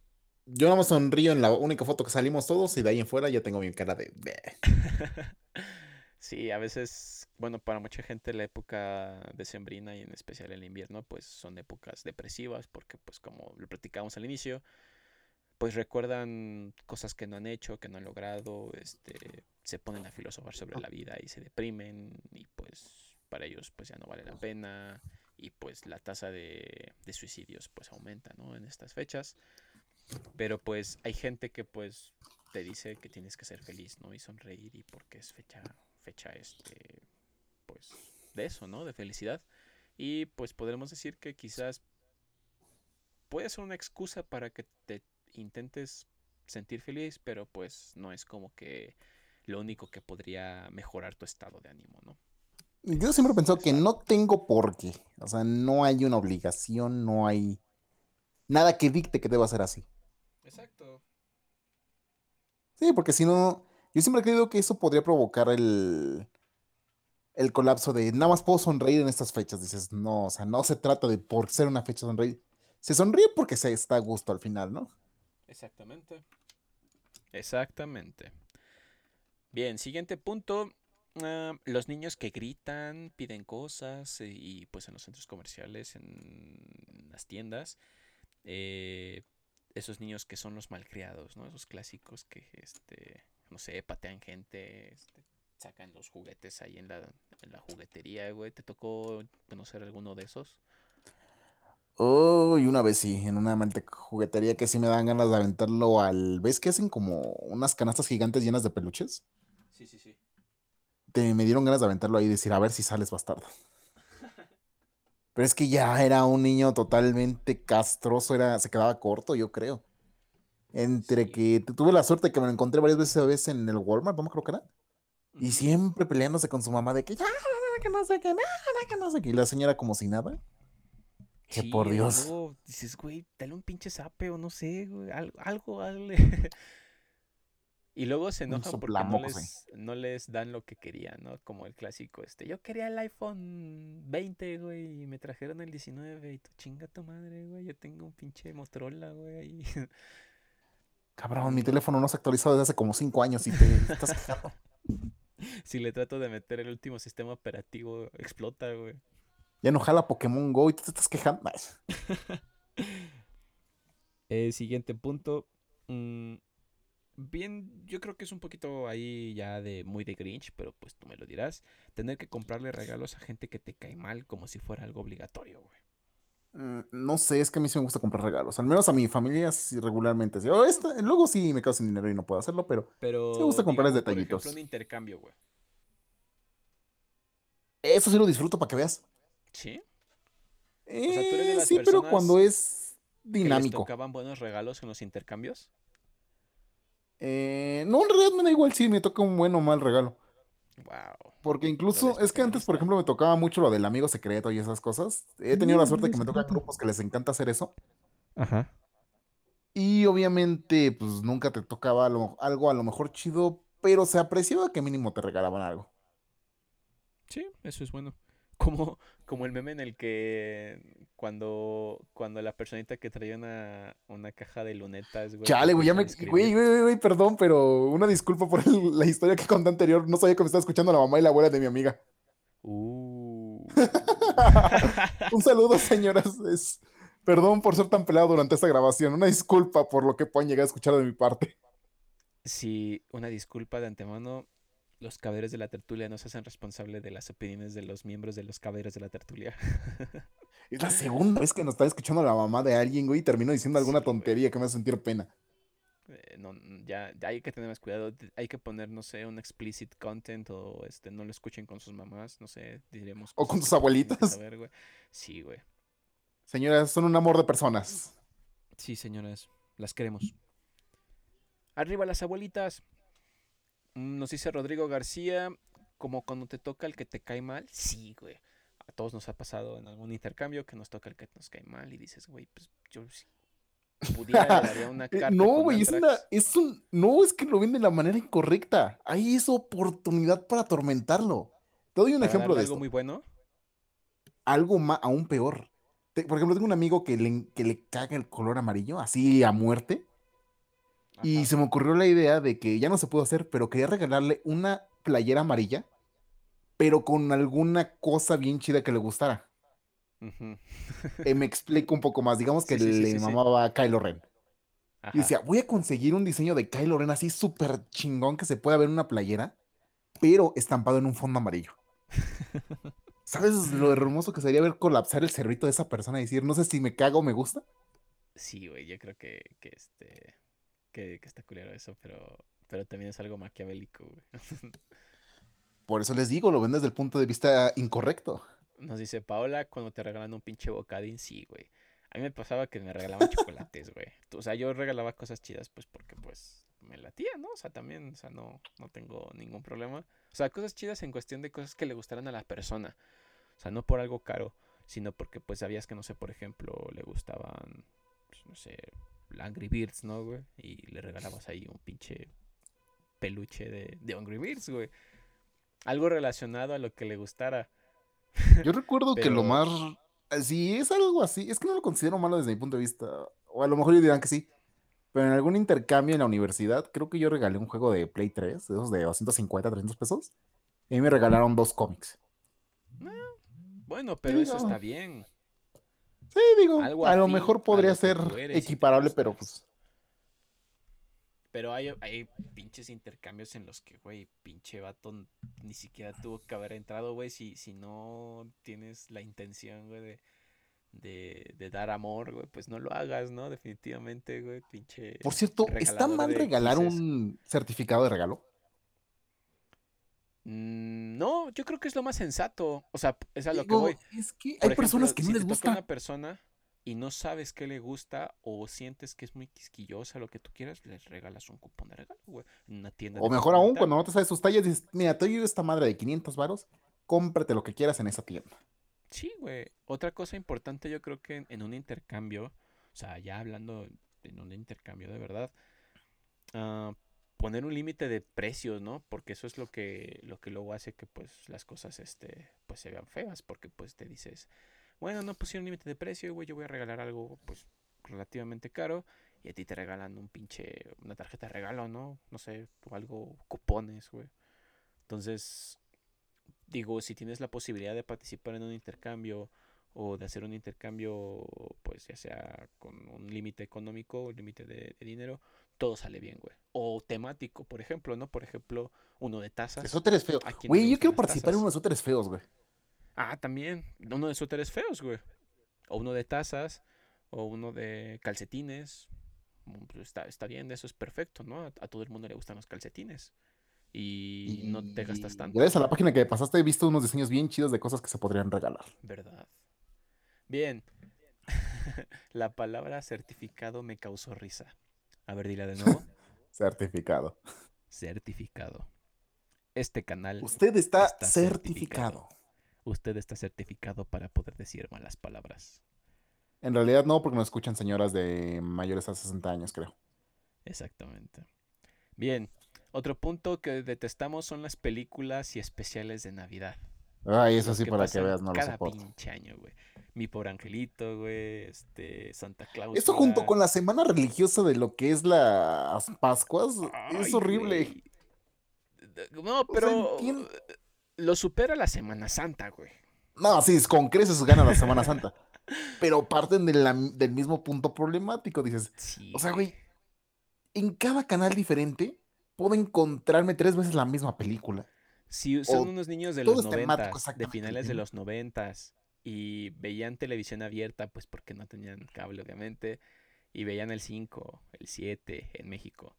yo no me sonrío en la única foto que salimos todos y de ahí en fuera ya tengo mi cara de... sí, a veces, bueno, para mucha gente la época decembrina y en especial el invierno, pues son épocas depresivas porque, pues como lo platicábamos al inicio, pues recuerdan cosas que no han hecho, que no han logrado, este, se ponen a filosofar sobre la vida y se deprimen y pues para ellos pues ya no vale la pena y pues la tasa de, suicidios pues aumenta, ¿no? En estas fechas. Pero pues hay gente que pues te dice que tienes que ser feliz, ¿no? Y sonreír y porque es fecha, fecha este, pues de eso, ¿no? De felicidad. Y pues podremos decir que quizás puede ser una excusa para que te intentes sentir feliz, pero pues no es como que lo único que podría mejorar tu estado de ánimo, ¿no? Yo siempre he pensado que no tengo por qué. O sea, no hay una obligación, no hay nada que dicte que deba ser así. Exacto. Sí, porque si no, yo siempre he creído que eso podría provocar el, el colapso de nada más puedo sonreír en estas fechas. Dices, no, o sea, no se trata de por ser una fecha sonreír. Se sonríe porque se está a gusto al final, ¿no? Exactamente. Exactamente. Bien, siguiente punto. Ah, los niños que gritan, piden cosas eh, y pues en los centros comerciales, en las tiendas, eh, esos niños que son los malcriados, ¿no? Esos clásicos que, este, no sé, patean gente, este, sacan los juguetes ahí en la, en la juguetería, güey. ¿Te tocó conocer alguno de esos? Oh, y una vez sí, en una juguetería que sí me dan ganas de aventarlo al... ¿Ves que hacen como unas canastas gigantes llenas de peluches? Sí, sí, sí me dieron ganas de aventarlo ahí y decir, a ver si sales bastardo. Pero es que ya era un niño totalmente castroso, era, se quedaba corto, yo creo. Entre que tuve la suerte que me lo encontré varias veces en el Walmart, no creo que era. Y siempre peleándose con su mamá de que ya, que no sé qué, nada, que no sé qué. Y la señora como si nada. Que por Dios. dices, güey, dale un pinche zape o no sé, güey, algo, algo, dale. Y luego se enojan porque no les, dan lo que querían, ¿no? Como el clásico este. Yo quería el iPhone 20, güey, y me trajeron el 19. Y tú chinga tu madre, güey. Yo tengo un pinche Motorola, güey. Cabrón, mi teléfono no se ha actualizado desde hace como 5 años y te estás quejando. si le trato de meter el último sistema operativo, explota, güey. Ya no jala Pokémon Go y tú te estás quejando. el siguiente punto. Mm, bien, yo creo que es un poquito ahí ya de muy de Grinch, pero pues tú me lo dirás. Tener que comprarle regalos a gente que te cae mal como si fuera algo obligatorio, güey. Mm, no sé, es que a mí sí me gusta comprar regalos. Al menos a mi familia sí regularmente. Sí. Oh, luego sí me quedo sin dinero y no puedo hacerlo, pero, pero sí me gusta comprarles detallitos. Por ejemplo, un intercambio, güey. Eso sí lo disfruto para que veas. ¿Sí? Eh, sí, pero cuando es dinámico. tocaban buenos regalos en los intercambios? Eh, no, en realidad me da igual si me toca un buen o mal regalo. Wow. Porque incluso, es que antes, por ejemplo, me tocaba mucho lo del amigo secreto y esas cosas. He tenido la suerte de que me tocan grupos que les encanta hacer eso. Ajá. Y obviamente, pues nunca te tocaba algo, algo a lo mejor chido, pero se apreciaba que mínimo te regalaban algo. Sí, eso es bueno. Como, como el meme en el que cuando, cuando la personita que traía una, una caja de lunetas, güey. Chale, güey, ya me. Güey, güey, güey, perdón, pero una disculpa por la historia que conté anterior. No sabía que me estaba escuchando la mamá y la abuela de mi amiga. Uh. Un saludo, señoras. Es... Perdón por ser tan pelado durante esta grabación. Una disculpa por lo que puedan llegar a escuchar de mi parte. Sí, una disculpa de antemano los caballeros de la tertulia no se hacen responsable de las opiniones de los miembros de los caballeros de la tertulia. Es la segunda vez que nos está escuchando la mamá de alguien, güey, y termino diciendo alguna tontería que me hace sentir pena. Eh, no, ya, hay que tener más cuidado. Hay que poner, no sé, un explicit content o este, no lo escuchen con sus mamás, no sé, diremos. O con tus abuelitas. Sí, güey. Señoras, son un amor de personas. Sí, señoras, las queremos. Arriba las abuelitas. Mm, nos dice Rodrigo García, como cuando te toca el que te cae mal. Sí, güey. a todos nos ha pasado en algún intercambio que nos toca el que nos cae mal y dices, güey, pues yo pudiera daría una eh, carta. no, güey, es, una, es un. No, es que lo ven de la manera incorrecta. Ahí es oportunidad para atormentarlo. Te doy un ejemplo de algo muy bueno. Algo más, aún peor. por ejemplo, tengo un amigo que le, que le caga el color amarillo, así a muerte. Y se me ocurrió la idea de que ya no se pudo hacer, pero quería regalarle una playera amarilla, pero con alguna cosa bien chida que le gustara. Eh, me explico un poco más. Digamos que le mamaba a Kylo Ren. Y decía, voy a conseguir un diseño de Kylo Ren así súper chingón que se pueda ver en una playera, pero estampado en un fondo amarillo. ¿Sabes lo hermoso que sería ver colapsar el cerrito de esa persona y decir, no sé si me cago o me gusta? Sí, güey, yo creo que, que este que, está culero eso, pero, pero también es algo maquiavélico, güey. Por eso les digo, lo ven desde el punto de vista incorrecto. Nos dice Paola, cuando te regalan un pinche bocadín, sí, güey. A mí me pasaba que me regalaban chocolates, güey. O sea, yo regalaba cosas chidas, pues, porque, pues, me latía, ¿no? O sea, también, o sea, no, no tengo ningún problema. O sea, cosas chidas en cuestión de cosas que le gustaran a la persona. O sea, no por algo caro, sino porque, pues, sabías que, no sé, por ejemplo, le gustaban, pues, no sé, Angry Birds, ¿no, güey? Y le regalabas ahí un pinche peluche de, de Angry Birds, güey. Algo relacionado a lo que le gustara. Yo recuerdo que lo más. Si es algo así, es que no lo considero malo desde mi punto de vista. O a lo mejor dirán que sí. Pero en algún intercambio en la universidad, creo que yo regalé un juego de Play 3, de esos de 250, 300 pesos. Y me regalaron dos cómics. Ah, bueno, pero eso está bien. Sí, digo, a lo mejor podría ser equiparable, pero pues. Pero hay, hay pinches intercambios en los que, güey, pinche vato ni siquiera tuvo que haber entrado, güey, si, si no tienes la intención, güey, de, de, dar amor, güey, pues no lo hagas, ¿no? Definitivamente, güey, pinche. Por cierto, ¿está mal regalar un certificado de regalo? Mm, no, yo creo que es lo más sensato. O sea, es a lo que voy. Es que hay personas que no les gusta. una persona y no sabes qué le gusta o sientes que es muy quisquillosa, lo que tú quieras, les regalas un cupón de regalo, güey, en una tienda. O mejor aún, cuando no te sabes sus tallas, dices, mira, te esta madre de 500 varos, cómprate lo que quieras en esa tienda. Sí, güey. Otra cosa importante yo creo que en, un intercambio, o sea, ya hablando en un intercambio de verdad, uh, poner un límite de precios, ¿no? Porque eso es lo que, lo que luego hace que pues las cosas este, pues se vean feas, porque pues te dices, bueno, no pusieron límite de precio, güey, yo voy a regalar algo pues relativamente caro y a ti te regalan un pinche, una tarjeta de regalo, ¿no? No sé, o algo, cupones, güey. Entonces, digo, si tienes la posibilidad de participar en un intercambio o de hacer un intercambio, pues ya sea con un límite económico o límite de dinero, todo sale bien, güey. O temático, por ejemplo, ¿no? Por ejemplo, uno de tazas. Suéteres feos. Güey, yo quiero participar en uno de suéteres feos, güey. Ah, también. Uno de suéteres feos, güey. O uno de tazas. O uno de calcetines. Mm, pues está, está bien, eso es perfecto, ¿no? A, todo el mundo le gustan los calcetines. Y, no te gastas tanto. Gracias a la página que pasaste he visto unos diseños bien chidos de cosas que se podrían regalar. Verdad. Bien. la palabra certificado me causó risa. A ver, dile de nuevo. certificado. Certificado. Este canal. Usted está, certificado. Usted está certificado para poder decir malas palabras. En realidad no, porque nos escuchan señoras de mayores a 60 años, creo. Exactamente. Bien, otro punto que detestamos son las películas y especiales de Navidad. Ay, eso sí, para que veas, no cada pinche año, güey. Mi pobre angelito, güey, este, Santa Claus. Esto junto con la semana religiosa de lo que es las Pascuas, es horrible. No, pero lo supera la Semana Santa, güey. No, sí, con creces gana la Semana Santa. pero parten del mismo punto problemático, dices. o sea, güey, en cada canal diferente puedo encontrarme tres veces la misma película. Si son unos niños de los noventas, de finales de los noventas, y veían televisión abierta, pues porque no tenían cable, obviamente, y veían el 5, el 7 en México,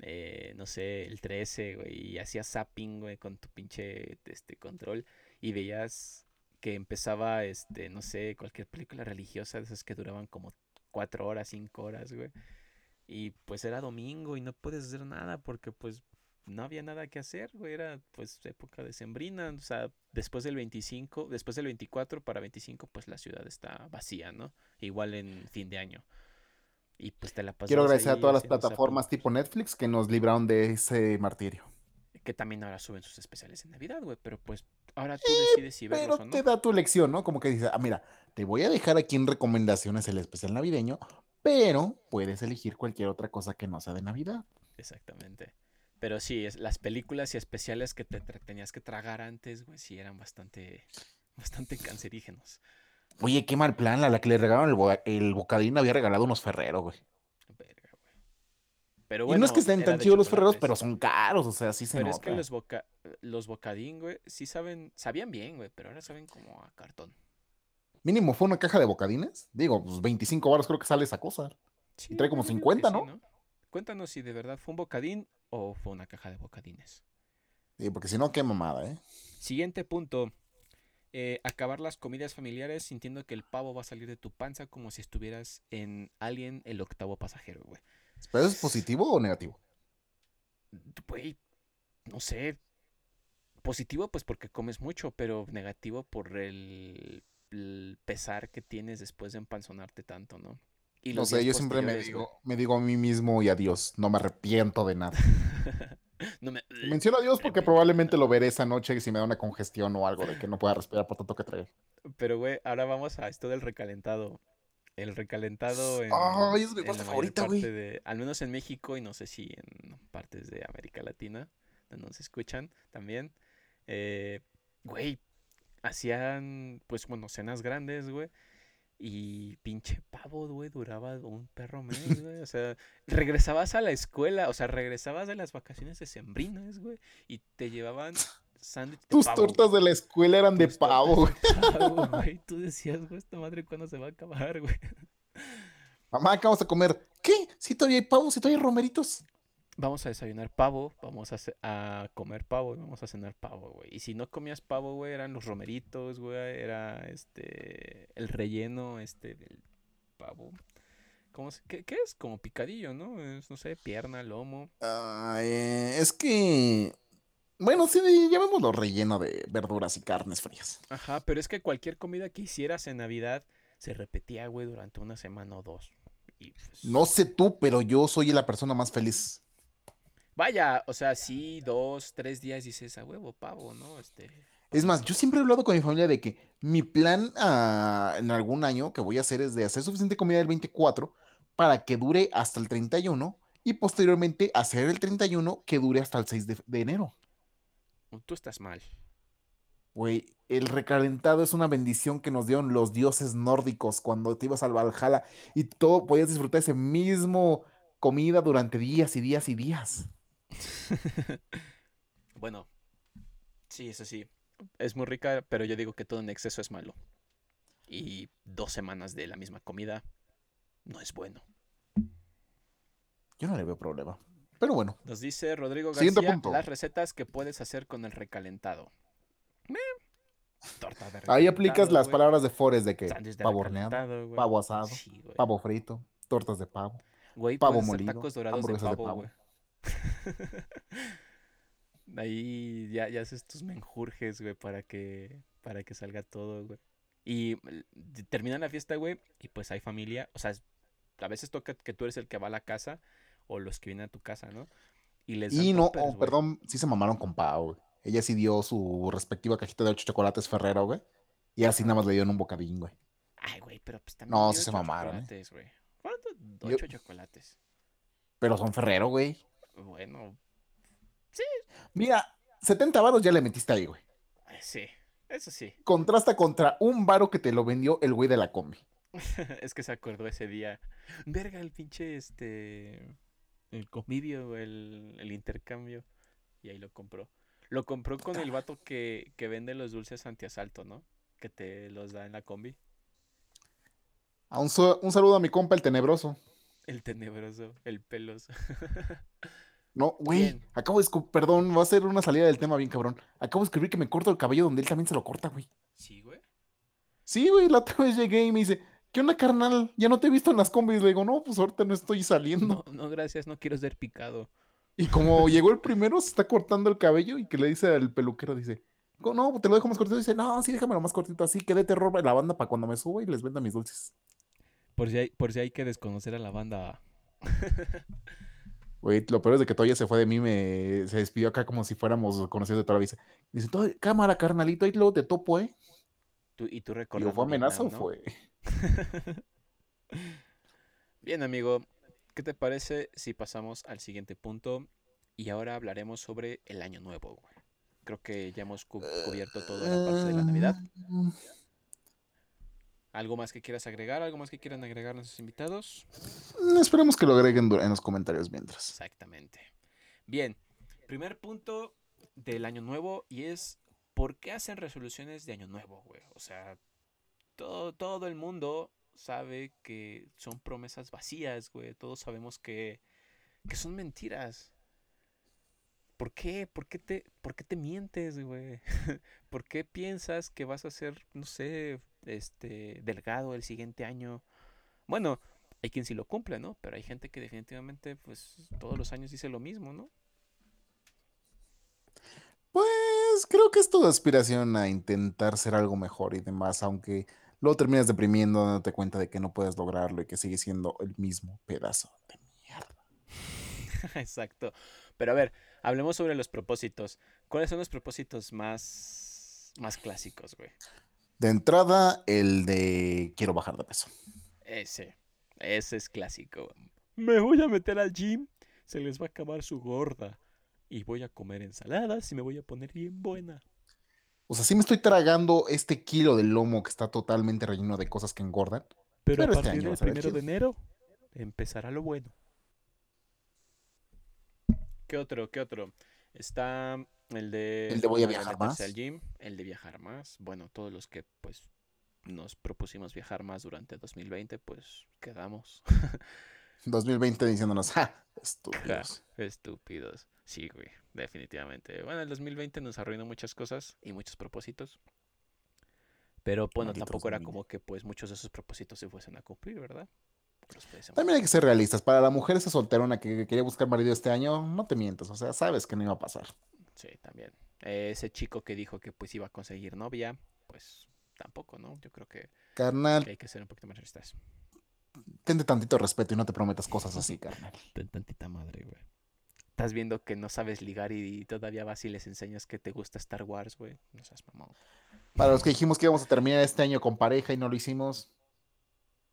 eh, no sé, el 13, güey, y hacías zapping, güey, con tu pinche este, control, y veías que empezaba, este, no sé, cualquier película religiosa de esas que duraban como 4 horas, 5 horas, güey. Y pues era domingo y no puedes hacer nada porque pues no había nada que hacer, güey, era pues época de sembrina, o sea, después del 25, después del 24 para 25, pues la ciudad está vacía, ¿no? Igual en fin de año. Y pues te la Quiero agradecer a todas las plataformas tipo Netflix que nos libraron de ese martirio. Que también ahora suben sus especiales en Navidad, güey, pero pues ahora tú decides si verlos o no. te da tu lección, ¿no? Como que dices, ah, mira, te voy a dejar aquí en recomendaciones el especial navideño, pero puedes elegir cualquier otra cosa que no sea de Navidad. Exactamente. Pero sí, es, las películas y especiales que te tenías que tragar antes, güey, sí eran bastante, bastante cancerígenos. Oye, qué mal plan, a la que le regalaron el, bocadín había regalado unos ferreros, güey. Verga, güey. Pero bueno, y no es que estén tan chidos los ferreros, pero son caros, o sea, sí se Pero es que los, boca, los bocadín, güey, sí saben, sabían bien, güey, pero ahora saben como a cartón. Mínimo fue una caja de bocadines. Digo, pues 25 baros creo que sale esa cosa. y trae como 50, ¿no? Cuéntanos si de verdad fue un bocadín o fue una caja de bocadines. Sí, porque si no, qué mamada, ¿eh? Siguiente punto. Eh, acabar las comidas familiares sintiendo que el pavo va a salir de tu panza como si estuvieras en Alien el octavo pasajero, güey. ¿Pero es positivo o negativo? Güey, no sé. Positivo, pues porque comes mucho, pero negativo por el pesar que tienes después de empanzonarte tanto, ¿no? No sé, yo siempre me digo, me digo a mí mismo y a Dios, no me arrepiento de nada. no me... Menciono a Dios porque probablemente lo veré esa noche si me da una congestión o algo de que no pueda respirar por tanto que trae. Pero, güey, ahora vamos a esto del recalentado. El recalentado en, Ay, es mi parte favorita, güey. Al menos en México y no sé si en partes de América Latina, donde nos escuchan también. Eh, güey, hacían, pues, bueno, cenas grandes, güey. Y pinche pavo, güey, duraba un perro mes, güey. O sea, regresabas a la escuela, o sea, regresabas de las vacaciones de sembrinas, güey, y te llevaban sándwich de Tus tortas de la escuela eran de pavo, güey. Tú decías, güey, esta madre, ¿cuándo se va a acabar, güey? Mamá, ¿qué vamos a comer? ¿Qué? ¿Si todavía hay pavo? ¿Si todavía hay romeritos? Vamos a desayunar pavo, vamos a, comer pavo y vamos a cenar pavo, güey. Y si no comías pavo, güey, eran los romeritos, güey, era este, el relleno, este, del pavo. ¿Cómo qué, es? Como picadillo, ¿no? Es, no sé, pierna, lomo. es que... Bueno, sí, llamémoslo relleno de verduras y carnes frías. Ajá, pero es que cualquier comida que hicieras en Navidad se repetía, güey, durante una semana o dos. Pues no sé tú, pero yo soy la persona más feliz Vaya, o sea, sí, dos, tres días dices a huevo, pavo, ¿no? Este. Es más, yo siempre he hablado con mi familia de que mi plan ah, en algún año que voy a hacer es de hacer suficiente comida el 24 para que dure hasta el 31 y posteriormente hacer el 31 que dure hasta el 6 de, enero. Tú estás mal. Güey, el recalentado es una bendición que nos dieron los dioses nórdicos cuando te ibas al Valhalla y todo podías disfrutar ese mismo comida durante días y días y días. bueno, sí, eso sí. Es muy rica, pero yo digo que todo en exceso es malo. Y dos semanas de la misma comida no es bueno. Yo no le veo problema. Pero bueno. Nos dice Rodrigo García las recetas que puedes hacer con el recalentado. Torta de Ahí aplicas las palabras de Forest de que pavo horneado, pavo asado, pavo frito, tortas de pavo, pavo molido, tacos dorados de pavo, güey. Ahí ya, ya haces tus menjurjes, güey, para que, para que salga todo, güey. Y termina la fiesta, güey, y pues hay familia. O sea, a veces toca que tú eres el que va a la casa o los que vienen a tu casa, ¿no? Y les Y no, oh, perdón, sí se mamaron con Pau, güey. Ella sí dio su respectiva cajita de ocho chocolates Ferrero, güey. Y así nada más le dio en un bocadín, güey. Ay, güey, pero pues también. No, sí se mamaron. ¿eh? ¿Cuánto? Ocho chocolates. Pero son Ferrero, güey. Bueno, sí. Mira, 70 varos ya le metiste ahí, güey. Sí, eso sí. Contrasta contra un varo que te lo vendió el güey de la combi. es que se acordó ese día. Verga, el pinche este. El convivio, el, el intercambio. Y ahí lo compró. Lo compró con el vato que, que vende los dulces antiasalto, ¿no? Que te los da en la combi. A un, un saludo a mi compa, el tenebroso. El tenebroso, el peloso. No, güey, acabo de perdón, va a ser una salida del tema bien cabrón. Acabo de escribir que me corto el cabello donde él también se lo corta, güey. Sí, güey. Sí, güey, la otra vez llegué y me dice, ¿qué onda, carnal? Ya no te he visto en las combis. Le digo, no, pues ahorita no estoy saliendo. No, no, gracias, no quiero ser picado. Y como llegó el primero, se está cortando el cabello y que le dice al peluquero, dice, no, te lo dejo más cortito. Dice, no, sí, déjamelo más cortito así, que dé terror la banda para cuando me suba y les venda mis dulces. Por si hay, por si hay que desconocer a la banda. Güey, lo peor es de que todavía se fue de mí, me, se despidió acá como si fuéramos conocidos de toda la vida. Dice, cámara, carnalito, ahí luego te topo, ¿eh? y tú. ¿Fue amenaza o fue? Bien, amigo, ¿qué te parece si pasamos al siguiente punto? Y ahora hablaremos sobre el año nuevo, Creo que ya hemos cubierto toda la parte de la Navidad. ¿Algo más que quieras agregar? ¿Algo más que quieran agregar nuestros invitados? Esperemos que lo agreguen en los comentarios mientras. Exactamente. Bien, primer punto del año nuevo y es ¿por qué hacen resoluciones de año nuevo, güey? O sea, todo, todo el mundo sabe que son promesas vacías, güey. Todos sabemos que, que son mentiras. ¿Por qué? ¿Por qué te, por qué te mientes, güey? ¿Por qué piensas que vas a ser, no sé, este, delgado el siguiente año. Bueno, hay quien sí lo cumple, ¿no? Pero hay gente que definitivamente, pues, todos los años dice lo mismo, ¿no? Pues creo que es tu aspiración a intentar ser algo mejor y demás, aunque luego terminas deprimiendo, dándote cuenta de que no puedes lograrlo y que sigue siendo el mismo pedazo de mierda. Exacto. Pero a ver, hablemos sobre los propósitos. ¿Cuáles son los propósitos más, más clásicos, güey? De entrada, el de quiero bajar de peso. Ese, ese es clásico. Me voy a meter al gym, se les va a acabar su gorda. Y voy a comer ensaladas y me voy a poner bien buena. O sea, sí me estoy tragando este kilo de lomo que está totalmente relleno de cosas que engordan. Pero, a este partir del primero de enero empezará lo bueno. ¿Qué otro? ¿Qué otro? Está el de, el de voy a viajar más. Al gym, el de viajar más. Bueno, todos los que pues nos propusimos viajar más durante 2020, pues quedamos. 2020 diciéndonos, ¡ja! Estúpidos. estúpidos. Sí, güey, definitivamente. Bueno, el 2020 nos arruinó muchas cosas y muchos propósitos. Pero bueno, tampoco era como que pues muchos de esos propósitos se fuesen a cumplir, ¿verdad? También hay que ser realistas. Para la mujer esa solterona que quería buscar marido este año, no te mientas. O sea, sabes que no iba a pasar. Sí, también. ese chico que dijo que pues iba a conseguir novia, pues tampoco, ¿no? Yo creo que, carnal, hay que ser un poquito más realistas. Tente tantito respeto y no te prometas cosas así, carnal. Ten tantita madre, güey. Estás viendo que no sabes ligar y, todavía vas y les enseñas que te gusta Star Wars, güey. No seas mamón. Para los que dijimos que íbamos a terminar este año con pareja y no lo hicimos,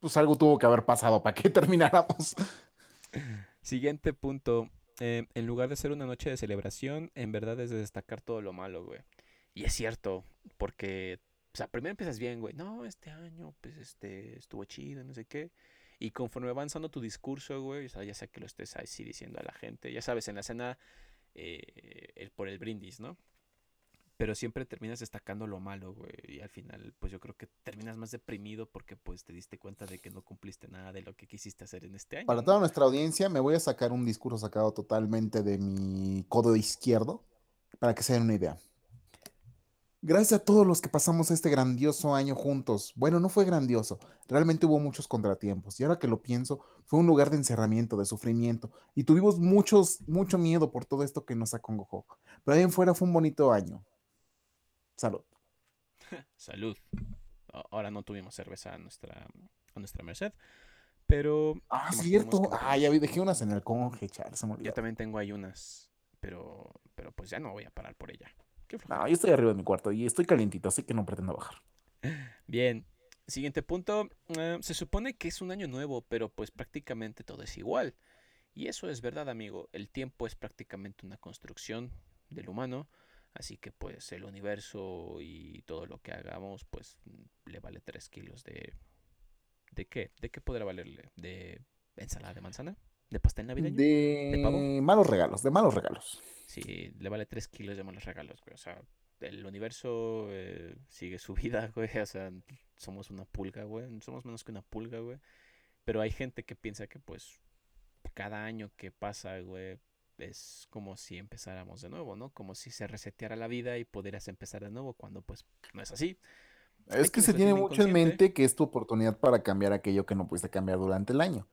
pues algo tuvo que haber pasado para que termináramos. Siguiente punto. Eh, en lugar de ser una noche de celebración, en verdad es de destacar todo lo malo, güey. Y es cierto, porque, o sea, primero empiezas bien, güey. No, este año, pues, este, estuvo chido, no sé qué. Y conforme va avanzando tu discurso, güey, o sea, ya sea que lo estés así diciendo a la gente, ya sabes, en la cena, eh, el, por el brindis, ¿no? Pero siempre terminas destacando lo malo, güey. Y al final, pues yo creo que terminas más deprimido porque pues te diste cuenta de que no cumpliste nada de lo que quisiste hacer en este año. Para toda nuestra audiencia, me voy a sacar un discurso sacado totalmente de mi codo izquierdo para que se den una idea. Gracias a todos los que pasamos este grandioso año juntos. Bueno, no fue grandioso, realmente hubo muchos contratiempos. Y ahora que lo pienso, fue un lugar de encerramiento, de sufrimiento. Y tuvimos muchos, mucho miedo por todo esto que nos acongojó. Pero ahí en fuera fue un bonito año. Salud. Salud. Ahora no tuvimos cerveza a nuestra, a nuestra merced. Pero. Ah, cierto. Ah, ya vi, dejé unas en el conge, Yo también tengo ahí unas. Pero, pero pues ya no voy a parar por ella. no, yo estoy arriba de mi cuarto y estoy calientito, así que no pretendo bajar. Bien. Siguiente punto. Eh, se supone que es un año nuevo, pero pues prácticamente todo es igual. Y eso es verdad, amigo. El tiempo es prácticamente una construcción del humano Así que pues el universo y todo lo que hagamos pues le vale 3 kilos de... ¿De qué? ¿De qué podrá valerle? ¿De ensalada de manzana? ¿De pastel navideño? De, ¿De pavo? malos regalos, de malos regalos. Sí, le vale 3 kilos de malos regalos, güey. O sea, el universo eh, sigue su vida, güey. O sea, somos una pulga, güey. Somos menos que una pulga, güey. Pero hay gente que piensa que pues cada año que pasa, güey, es como si empezáramos de nuevo, ¿no? Como si se reseteara la vida y pudieras empezar de nuevo cuando pues no es así. Es que se tiene mucho en mente que es tu oportunidad para cambiar aquello que no pudiste cambiar durante el año.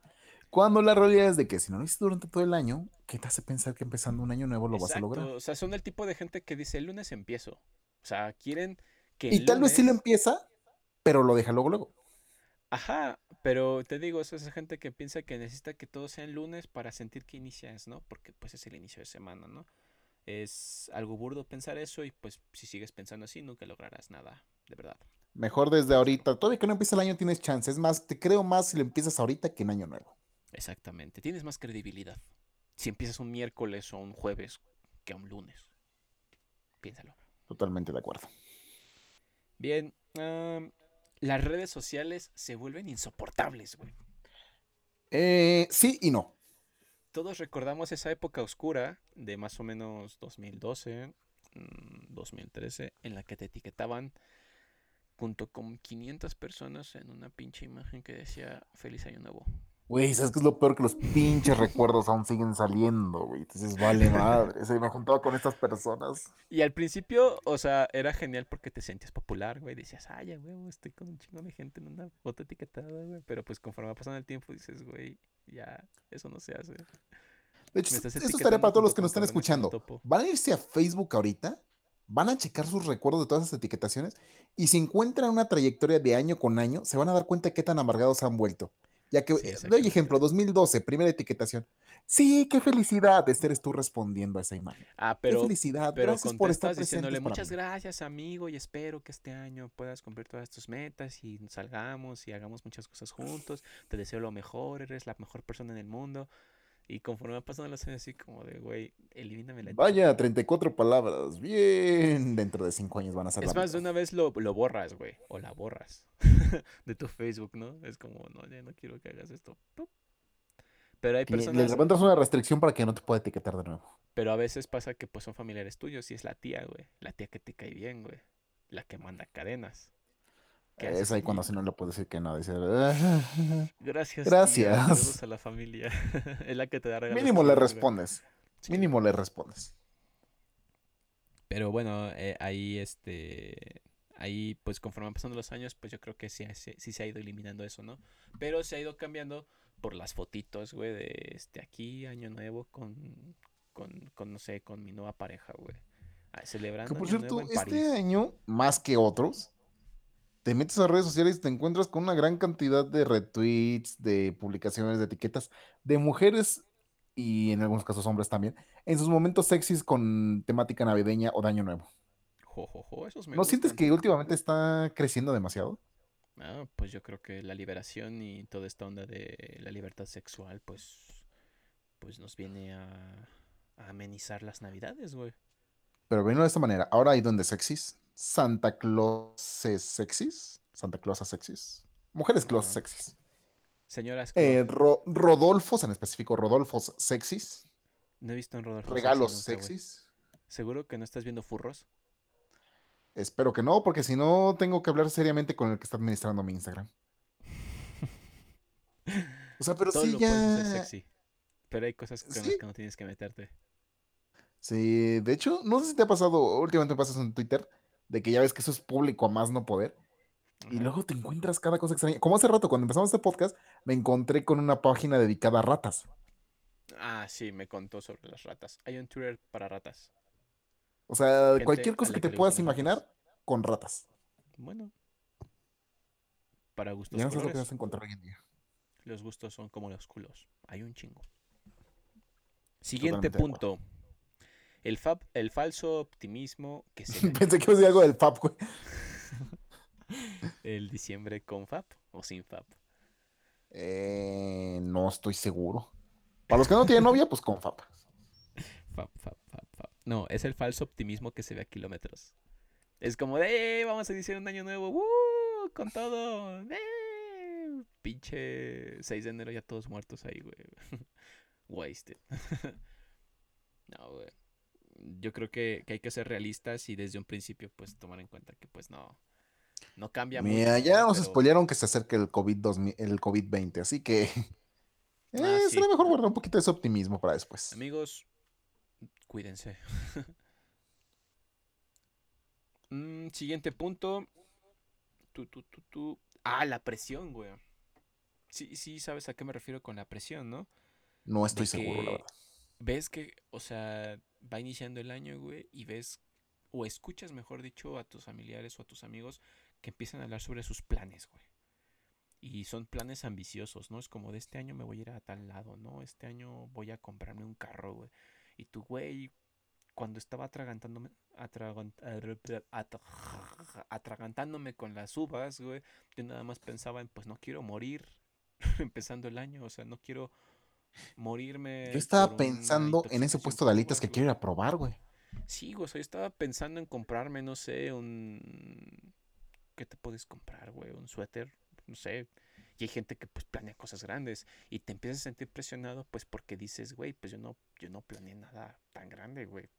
Cuando la realidad es de que si no lo hiciste durante todo el año, ¿qué te hace pensar que empezando un año nuevo lo vas a lograr? O sea, son el tipo de gente que dice el lunes empiezo. O sea, quieren que. Y tal vez sí lo empieza, pero lo deja luego, luego. Ajá, pero te digo, es esa gente que piensa que necesita que todo sea el lunes para sentir que inicias, ¿no? Porque pues es el inicio de semana, ¿no? Es algo burdo pensar eso y pues si sigues pensando así nunca lograrás nada, de verdad. Mejor desde ahorita. Todavía que no empieza el año tienes chance. Es más, te creo más si lo empiezas ahorita que en año nuevo. Exactamente. Tienes más credibilidad. Si empiezas un miércoles o un jueves que un lunes. Piénsalo. Totalmente de acuerdo. Bien. Las redes sociales se vuelven insoportables, güey. Eh, sí y no todos recordamos esa época oscura de más o menos 2012, 2013, mm, en la que te etiquetaban junto con 500 personas en una pinche imagen que decía Feliz Año Nuevo. Güey, ¿sabes qué es lo peor? Que los pinches recuerdos aún siguen saliendo, güey. Entonces, vale madre. Se me juntaba con estas personas. Y al principio, o sea, era genial porque te sentías popular, güey. Decías, ay, ya, güey, estoy con un chingo de gente en una foto etiquetada, güey. Pero pues conforme va pasando el tiempo, dices, güey, ya, eso no se hace. De hecho, esto estaría para todos los que nos están escuchando. Van a irse a Facebook ahorita, van a checar sus recuerdos de todas esas etiquetaciones y si encuentran una trayectoria de año con año, se van a dar cuenta de qué tan amargados se han vuelto. Ya que, eh, doy ejemplo, 2012, primera etiquetación. Sí, qué felicidad. Este eres tú respondiendo a esa imagen. Ah, pero. Qué felicidad. Pero gracias por estar diciéndole muchas gracias, amigo, y espero que este año puedas cumplir todas tus metas y salgamos y hagamos muchas cosas juntos. Te deseo lo mejor, eres la mejor persona en el mundo. Y conforme va pasando los años, así como de, güey, elimíname la. Vaya, 34 palabras. Bien. Dentro de 5 años van a ser. Es más, de una vez lo, lo borras, güey. O la borras. de tu Facebook, ¿no? Es como, no, ya no quiero que hagas esto. Pero hay personas. Le levantas una restricción para que no te pueda etiquetar de nuevo. Pero a veces pasa que pues son familiares tuyos y es la tía, güey. La tía que te cae bien, güey. La que manda cadenas. Es ahí cuando si no le puedes decir que no. Dice, gracias. Gracias. a la familia. es la que te da Mínimo le respondes. Mínimo le respondes. Pero bueno, eh, ahí este. Ahí, pues conforme van pasando los años, pues yo creo que sí, sí, se ha ido eliminando eso, ¿no? Pero se ha ido cambiando por las fotitos, güey, de este aquí, año nuevo, con, con, con no sé, con mi nueva pareja, güey. Ah, celebrando. Que por cierto, este año, más que otros, te metes a redes sociales y te encuentras con una gran cantidad de retweets, de publicaciones, de etiquetas de mujeres y en algunos casos hombres también, en sus momentos sexys con temática navideña o de año nuevo. ¿No sientes que últimamente está creciendo demasiado? Ah, pues yo creo que la liberación y toda esta onda de la libertad sexual, pues, pues nos viene a, a amenizar las navidades, güey. Pero bueno, de esta manera, ahora hay donde sexys, Santa Claus sexys. Santa Claus sexys. Mujeres Claus sexys. Señoras. Eh, Rodolfos, en específico, Rodolfos sexys. No he visto en Rodolfo. Regalos sexys. ¿Seguro que no estás viendo furros? Espero que no, porque si no, tengo que hablar seriamente con el que está administrando mi Instagram. o sea, pero sí ya. sexy. Pero hay cosas con las que no tienes que meterte. Sí, de hecho, no sé si te ha pasado, últimamente me pasas en Twitter, de que ya ves que eso es público a más no poder. Y luego te encuentras cada cosa extraña. Como hace rato, cuando empezamos este podcast, me encontré con una página dedicada a ratas. Ah, sí, me contó sobre las ratas. Hay un Twitter para ratas. O sea, cualquier cosa que te puedas imaginar con ratas. Bueno. Para gustos. Ya no sé lo que vas a encontrar hoy en día. Los gustos son como los culos. Hay un chingo. Siguiente punto. El, fab, el falso optimismo que se... Pensé que iba a decir algo del Fab, güey. ¿El diciembre con Fab o sin Fab? Eh, no estoy seguro. Para los que no tienen novia, pues con Fab. Fab, Fab, Fab, Fab. No, es el falso optimismo que se ve a kilómetros. Es como de, eh, vamos a iniciar un año nuevo, ¡uh! Con todo, ¡eh! Pinche 6 de enero ya todos muertos ahí, güey. Wasted. no, güey yo creo que, hay que ser realistas y desde un principio pues tomar en cuenta que pues no, no cambia Mira, mucho. ya nos spoilearon que se acerca el COVID, el COVID-20, así que ah, eh, será mejor guardar un poquito de ese optimismo para después. Amigos, cuídense. Mm, siguiente punto. Tú, tú, tú, tú. Ah, la presión, güey. Sí, sí, sabes a qué me refiero con la presión, ¿no? No estoy seguro, la verdad ves que, o sea, va iniciando el año, güey, y ves, o escuchas, mejor dicho, a tus familiares o a tus amigos que empiezan a hablar sobre sus planes, güey. Y son planes ambiciosos, ¿no? Es como de este año me voy a ir a tal lado, ¿no? Este año voy a comprarme un carro, güey. Y tú, güey, cuando estaba atragantándome, atragantándome con las uvas, güey, yo nada más pensaba en, pues no quiero morir empezando el año, o sea, no quiero morirme. Yo estaba pensando en ese puesto de alitas que quiero ir a probar, güey. Sí, güey, o sea, yo estaba pensando en comprarme, no sé, un... ¿Qué te puedes comprar, güey? Un suéter, no sé. Y hay gente que pues planea cosas grandes y te empiezas a sentir presionado pues porque dices, güey, pues yo no, yo no planeé nada tan grande, güey.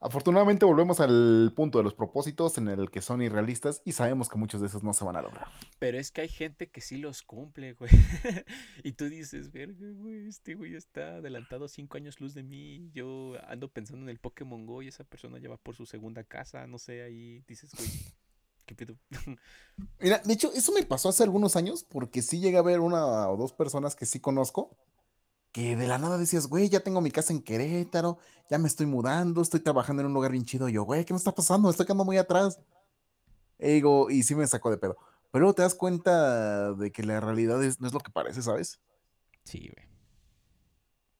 Afortunadamente volvemos al punto de los propósitos en el que son irrealistas y sabemos que muchos de esos no se van a lograr. Pero es que hay gente que sí los cumple, güey. y tú dices, verga, güey, este güey está adelantado cinco años luz de mí. Yo ando pensando en el Pokémon Go y esa persona ya va por su segunda casa, no sé, ahí dices, güey. ¿Qué pedo? Mira, de hecho, eso me pasó hace algunos años porque sí llegué a ver una o dos personas que sí conozco que de la nada decías, güey, ya tengo mi casa en Querétaro, ya me estoy mudando, estoy trabajando en un lugar bien chido. Y yo, güey, ¿qué me está pasando? Estoy quedando muy atrás. E digo, y sí me sacó de pedo. Pero luego te das cuenta de que la realidad es, no es lo que parece, ¿sabes? Sí, güey.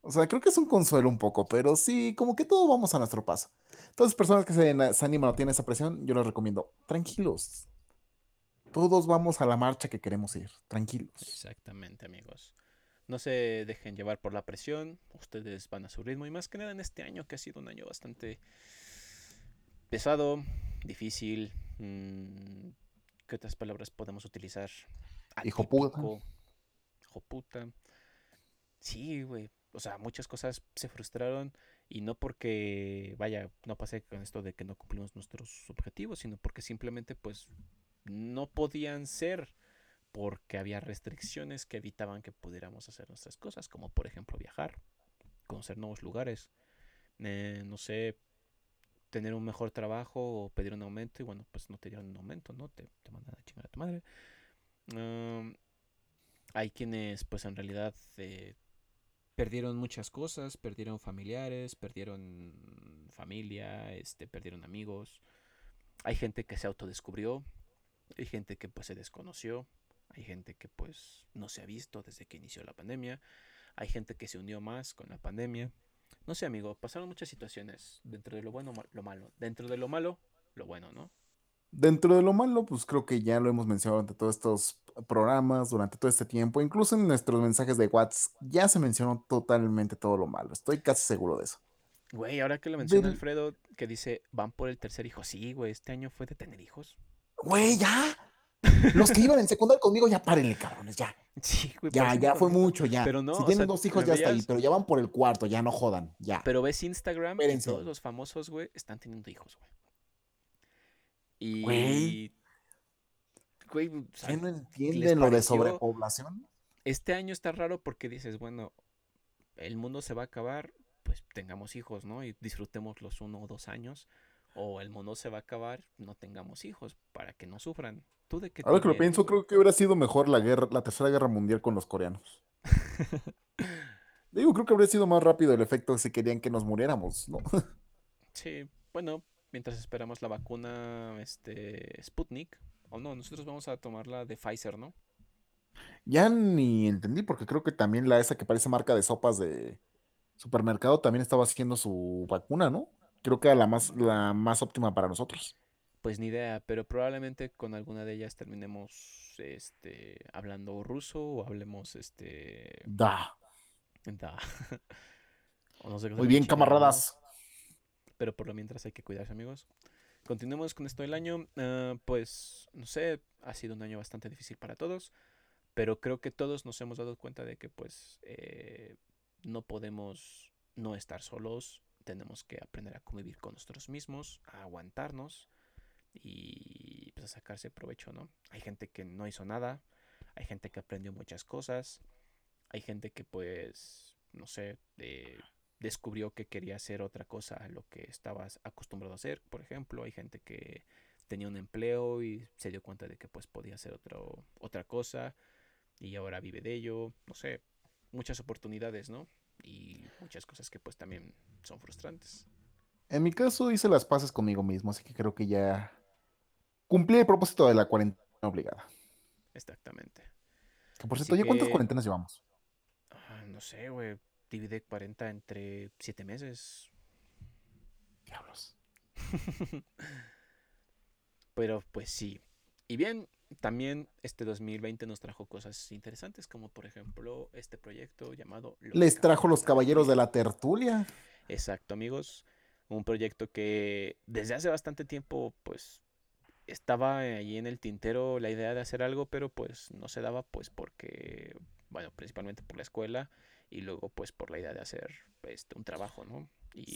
O sea, creo que es un consuelo un poco, pero sí, como que todo vamos a nuestro paso. Las personas que se, se animan o tienen esa presión, yo les recomiendo, tranquilos. Todos vamos a la marcha que queremos ir, tranquilos. Exactamente, amigos. No se dejen llevar por la presión, ustedes van a su ritmo y más que nada en este año que ha sido un año bastante pesado, difícil. Mm, ¿Qué otras palabras podemos utilizar? Hijo puta. Hijo puta. Sí, güey. O sea, muchas cosas se frustraron y no porque, vaya, no pase con esto de que no cumplimos nuestros objetivos, sino porque simplemente pues no podían ser porque había restricciones que evitaban que pudiéramos hacer nuestras cosas, como por ejemplo viajar, conocer nuevos lugares, eh, no sé, tener un mejor trabajo o pedir un aumento y bueno, pues no te dieron un aumento, ¿no? Te, te mandan a chingar a tu madre. hay quienes pues en realidad eh, perdieron muchas cosas, perdieron familiares, perdieron familia, este, perdieron amigos. Hay gente que se autodescubrió, hay gente que pues se desconoció, hay gente que pues no se ha visto desde que inició la pandemia. Hay gente que se unió más con la pandemia. No sé, amigo, pasaron muchas situaciones. Dentro de lo bueno, lo malo. Dentro de lo malo, lo bueno, ¿no? Dentro de lo malo, pues creo que ya lo hemos mencionado durante todos estos programas, durante todo este tiempo, incluso en nuestros mensajes de WhatsApp, ya se mencionó totalmente todo lo malo. Estoy casi seguro de eso. Güey, ahora que lo menciona Alfredo, que dice, van por el tercer hijo. Sí, güey, este año fue de tener hijos. Güey, ya. Los que iban en secundaria conmigo, ya párenle, cabrones, ya. Sí, güey, ya, ya fue mucho, ya. Pero no, si tienen dos hijos, ya está ahí, pero ya van por el cuarto, ya no jodan, ya. Pero ves Instagram y todos los famosos, güey, están teniendo hijos, güey. Y. Güey. Güey, ¿Qué no entienden lo de sobrepoblación? Este año está raro porque dices, bueno, el mundo se va a acabar, pues tengamos hijos, ¿no? Y disfrutemos los uno o dos años. O el mundo se va a acabar, no tengamos hijos, para que no sufran. Ahora que lo pienso, creo que hubiera sido mejor la guerra, la tercera guerra mundial con los coreanos. Digo, creo que habría sido más rápido el efecto si querían que nos muriéramos, ¿no? sí, bueno, mientras esperamos la vacuna este Sputnik, o no, nosotros vamos a tomar la de Pfizer, ¿no? Ya ni entendí, porque creo que también la esa que parece marca de sopas de supermercado también estaba haciendo su vacuna, ¿no? Creo que era la más, la más óptima para nosotros. Pues ni idea, pero probablemente con alguna de ellas terminemos este hablando ruso o hablemos este da. Da. Muy bien, camaradas. Pero por lo mientras hay que cuidarse, amigos. Continuemos con esto del año. Ah, pues, no sé, ha sido un año bastante difícil para todos. Pero creo que todos nos hemos dado cuenta de que, pues, eh, no podemos no estar solos. Tenemos que aprender a convivir con nosotros mismos, a aguantarnos y pues a sacarse provecho, ¿no? Hay gente que no hizo nada, hay gente que aprendió muchas cosas, hay gente que pues, no sé, descubrió que quería hacer otra cosa a lo que estabas acostumbrado a hacer, por ejemplo, hay gente que tenía un empleo y se dio cuenta de que pues podía hacer otra cosa y ahora vive de ello, no sé, muchas oportunidades, ¿no? Y muchas cosas que pues también son frustrantes. En mi caso hice las paces conmigo mismo, así que creo que ya cumplí el propósito de la cuarentena obligada. Exactamente. Que por cierto, ¿ya cuántas cuarentenas llevamos? Ah, no sé, güey. Divide 40 entre 7 meses. Diablos. Pero pues sí. Y bien, también este 2020 nos trajo cosas interesantes, como por ejemplo este proyecto llamado... Les trajo los Caballeros de la Tertulia. Exacto, amigos. Un proyecto que desde hace bastante tiempo, pues, estaba ahí en el tintero la idea de hacer algo, pero pues no se daba, pues, porque, bueno, principalmente por la escuela y luego, pues, por la idea de hacer este, un trabajo, ¿no?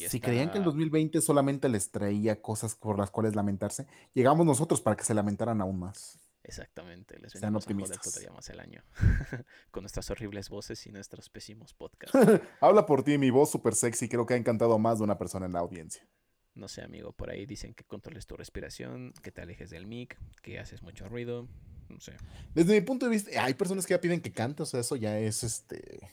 si creían que el 2020 solamente les traía cosas por las cuales lamentarse, llegamos nosotros para que se lamentaran aún más. Exactamente, les Sean optimistas. todavía más el año. Con nuestras horribles voces y nuestros pésimos podcasts. Habla por ti, mi voz súper sexy, creo que ha encantado a más de una persona en la audiencia. No sé, amigo, por ahí dicen que controles tu respiración, que te alejes del mic, que haces mucho ruido, no sé. Desde mi punto de vista, hay personas que ya piden que cante, o sea, eso ya es este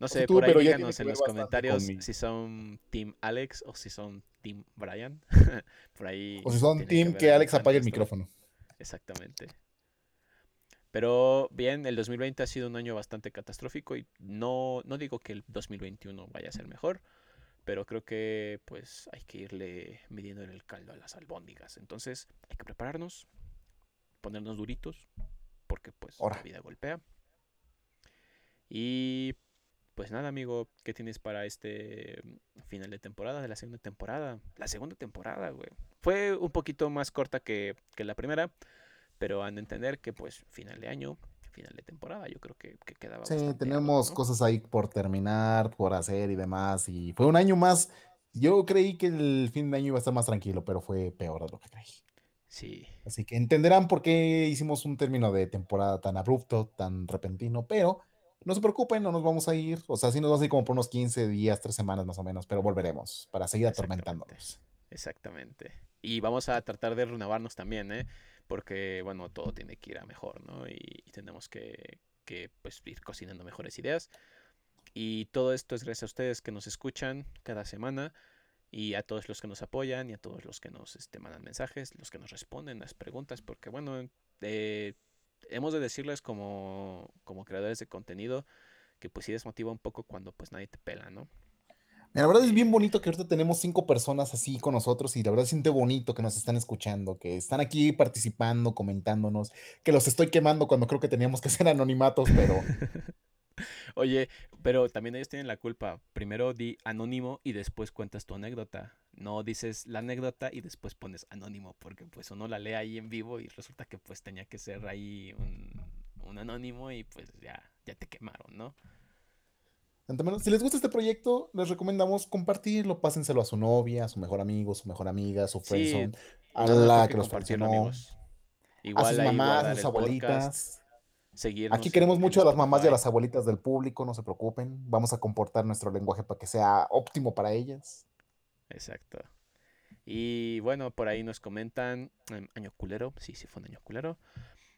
no sé, por ahí díganos en los comentarios si son Team Alex o si son Team Brian. por ahí. O si son Team que, Alex apague el micrófono. Exactamente. Pero bien, el 2020 ha sido un año bastante catastrófico y no, no digo que el 2021 vaya a ser mejor, pero creo que pues hay que irle midiendo en el caldo a las albóndigas. Entonces hay que prepararnos, ponernos duritos, porque pues la vida golpea. Y pues nada, amigo, ¿qué tienes para este final de temporada, de la segunda temporada? La segunda temporada, güey. Fue un poquito más corta que, la primera, pero han de entender que pues final de año, final de temporada, yo creo que, que quedaba. Sí, tenemos cosas ahí por terminar, por hacer y demás, y fue un año más. Yo creí que el fin de año iba a estar más tranquilo, pero fue peor de lo que creí. Sí. Así que entenderán por qué hicimos un término de temporada tan abrupto, tan repentino, pero no se preocupen, no nos vamos a ir. O sea, sí nos vamos a ir como por unos 15 días, 3 semanas más o menos, pero volveremos para seguir atormentándonos. Exactamente. Y vamos a tratar de renovarnos también, ¿eh? Porque, bueno, todo tiene que ir a mejor, ¿no? Y, tenemos que, que pues, ir cocinando mejores ideas. Y todo esto es gracias a ustedes que nos escuchan cada semana y a todos los que nos apoyan y a todos los que nos este, mandan mensajes, los que nos responden las preguntas, porque bueno, eh, hemos de decirles como, como creadores de contenido que pues sí desmotiva un poco cuando pues nadie te pela, ¿no? la verdad es bien bonito que ahorita tenemos cinco personas así con nosotros y la verdad siente bonito que nos están escuchando, que están aquí participando, comentándonos, que los estoy quemando cuando creo que teníamos que ser anonimatos, pero Oye, pero también ellos tienen la culpa. Primero di anónimo y después cuentas tu anécdota. No dices la anécdota y después pones anónimo, porque pues uno la lee ahí en vivo y resulta que pues tenía que ser ahí un, anónimo y pues ya, ya te quemaron, ¿no? Si les gusta este proyecto, les recomendamos compartirlo, pásenselo a su novia, a su mejor amigo, su mejor amiga, a su friendzone, a la que, los Igual a sus mamás, a sus abuelitas. Aquí queremos mucho a las mamás y a las abuelitas del público, no se preocupen. Vamos a comportar nuestro lenguaje para que sea óptimo para ellas. Exacto. Y bueno, por ahí nos comentan em, año culero, sí, sí fue un año culero.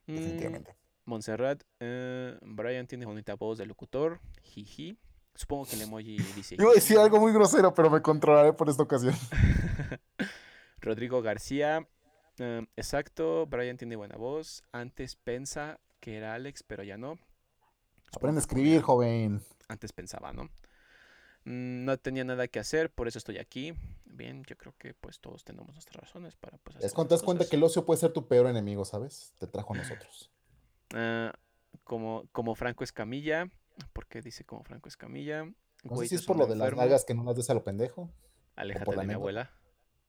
Mm, Definitivamente. Montserrat, eh, Brian tiene bonita voz de locutor, jiji. Supongo que el emoji dice. Iba a decir algo muy grosero, pero me controlaré por esta ocasión. Rodrigo García, em, exacto, Brian tiene buena voz. Antes pensa que era Alex, pero ya no. Aprende a escribir, joven. Antes pensaba, ¿no? Mm, no tenía nada que hacer, por eso estoy aquí. Bien, yo creo que pues todos tenemos nuestras razones para pues Es cuando te das cuenta que el ocio puede ser tu peor enemigo, ¿sabes? Te trajo a nosotros. Ah, como, como Franco Escamilla. ¿Por qué dice como Franco Escamilla? No sé si es por lo de las nalgas que no las des a lo pendejo. Aléjate de mi abuela.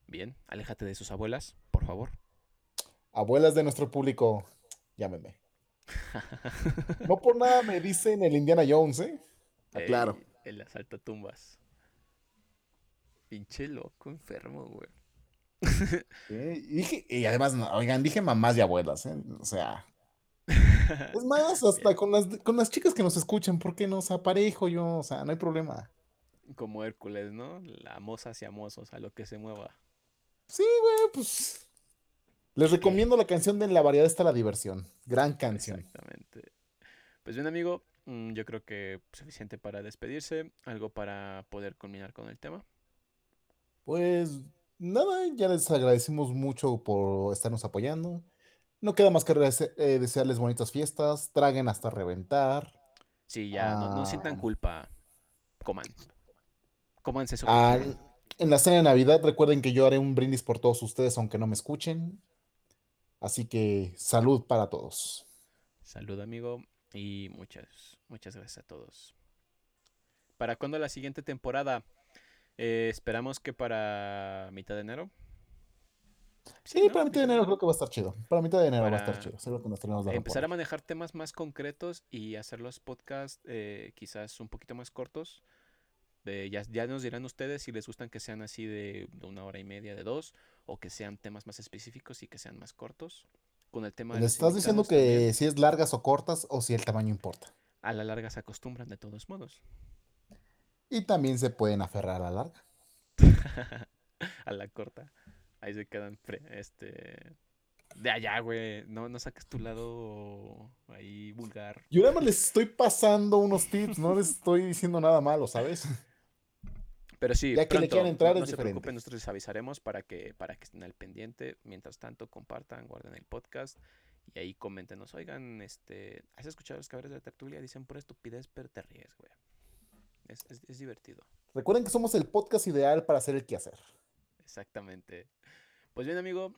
Bien, aléjate de sus abuelas, por favor. Abuelas de nuestro público, llámenme. no por nada me dicen el Indiana Jones, ¿eh? Claro. El asalto a tumbas. Pinche loco, enfermo, güey. y, además, oigan, dije mamás y abuelas, ¿eh? O sea. Es más, hasta con las, con las chicas que nos escuchan, ¿por qué nos aparejo yo? O sea, no hay problema. Como Hércules, ¿no? La moza hacia mozos, a lo que se mueva. Sí, güey, pues les recomiendo la canción de En la variedad está la diversión. Gran canción. Exactamente. Pues bien, amigo, yo creo que suficiente para despedirse. ¿Algo para poder culminar con el tema? Pues nada, ya les agradecemos mucho por estarnos apoyando. No queda más que eh, desearles bonitas fiestas, traguen hasta reventar. Sí, ya, no, no, sientan ah. culpa. Coman. Cómanse su En la cena de Navidad, recuerden que yo haré un brindis por todos ustedes, aunque no me escuchen. Así que salud para todos. Salud, amigo, y muchas, muchas gracias a todos. ¿Para cuándo la siguiente temporada? Eh, esperamos que para mitad de enero. Sí, para mitad de enero creo que va a estar chido. Para mitad de enero va a estar chido. empezar a manejar temas más concretos y hacer los podcasts eh, quizás un poquito más cortos. ya, ya, nos dirán ustedes si les gustan que sean así de, una hora y media, de dos, o que sean temas más específicos y que sean más cortos. Con el tema ¿Le estás diciendo que si es largas o cortas o si el tamaño importa? A la larga se acostumbran de todos modos. Y también se pueden aferrar a la larga. a la corta. Ahí se quedan este de allá, güey. No, no saques tu lado ahí vulgar. Yo nada más les estoy pasando unos tips, no les estoy diciendo nada malo, ¿sabes? Pero sí, ya que le quieran entrar no, se preocupen, nosotros les avisaremos para que, para que estén al pendiente. Mientras tanto, compartan, guarden el podcast y ahí coméntenos. Oigan, este, ¿has escuchado los cabros de la tertulia? Dicen por estupidez, pero te ríes, güey. Es, es divertido. Recuerden que somos el podcast ideal para hacer el quehacer. Exactamente. Pues bien, amigo,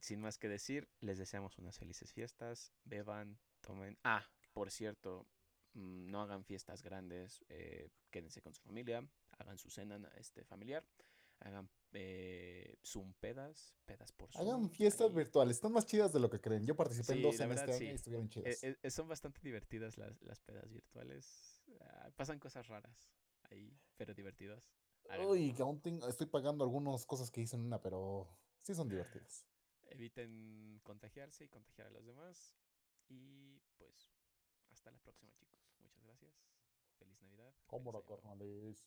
sin más que decir, les deseamos unas felices fiestas. Beban, tomen. Ah, por cierto, mm, no hagan fiestas grandes. Eh, quédense con su familia. Hagan su cena este, familiar. Hagan eh, Zoom pedas, pedas por Zoom. Hagan fiestas virtuales, están más chidas de lo que creen. Yo participé en dos en este año y estuvieron chidas. Eh, son bastante divertidas las, las pedas virtuales. Ah, pasan cosas raras ahí, pero divertidas. Uy, que aún estoy pagando algunas cosas que hice en una, pero sí son divertidas. Eviten contagiarse y contagiar a los demás. Y pues, hasta la próxima, chicos. Muchas gracias. Feliz Navidad. Cómodo, carnales.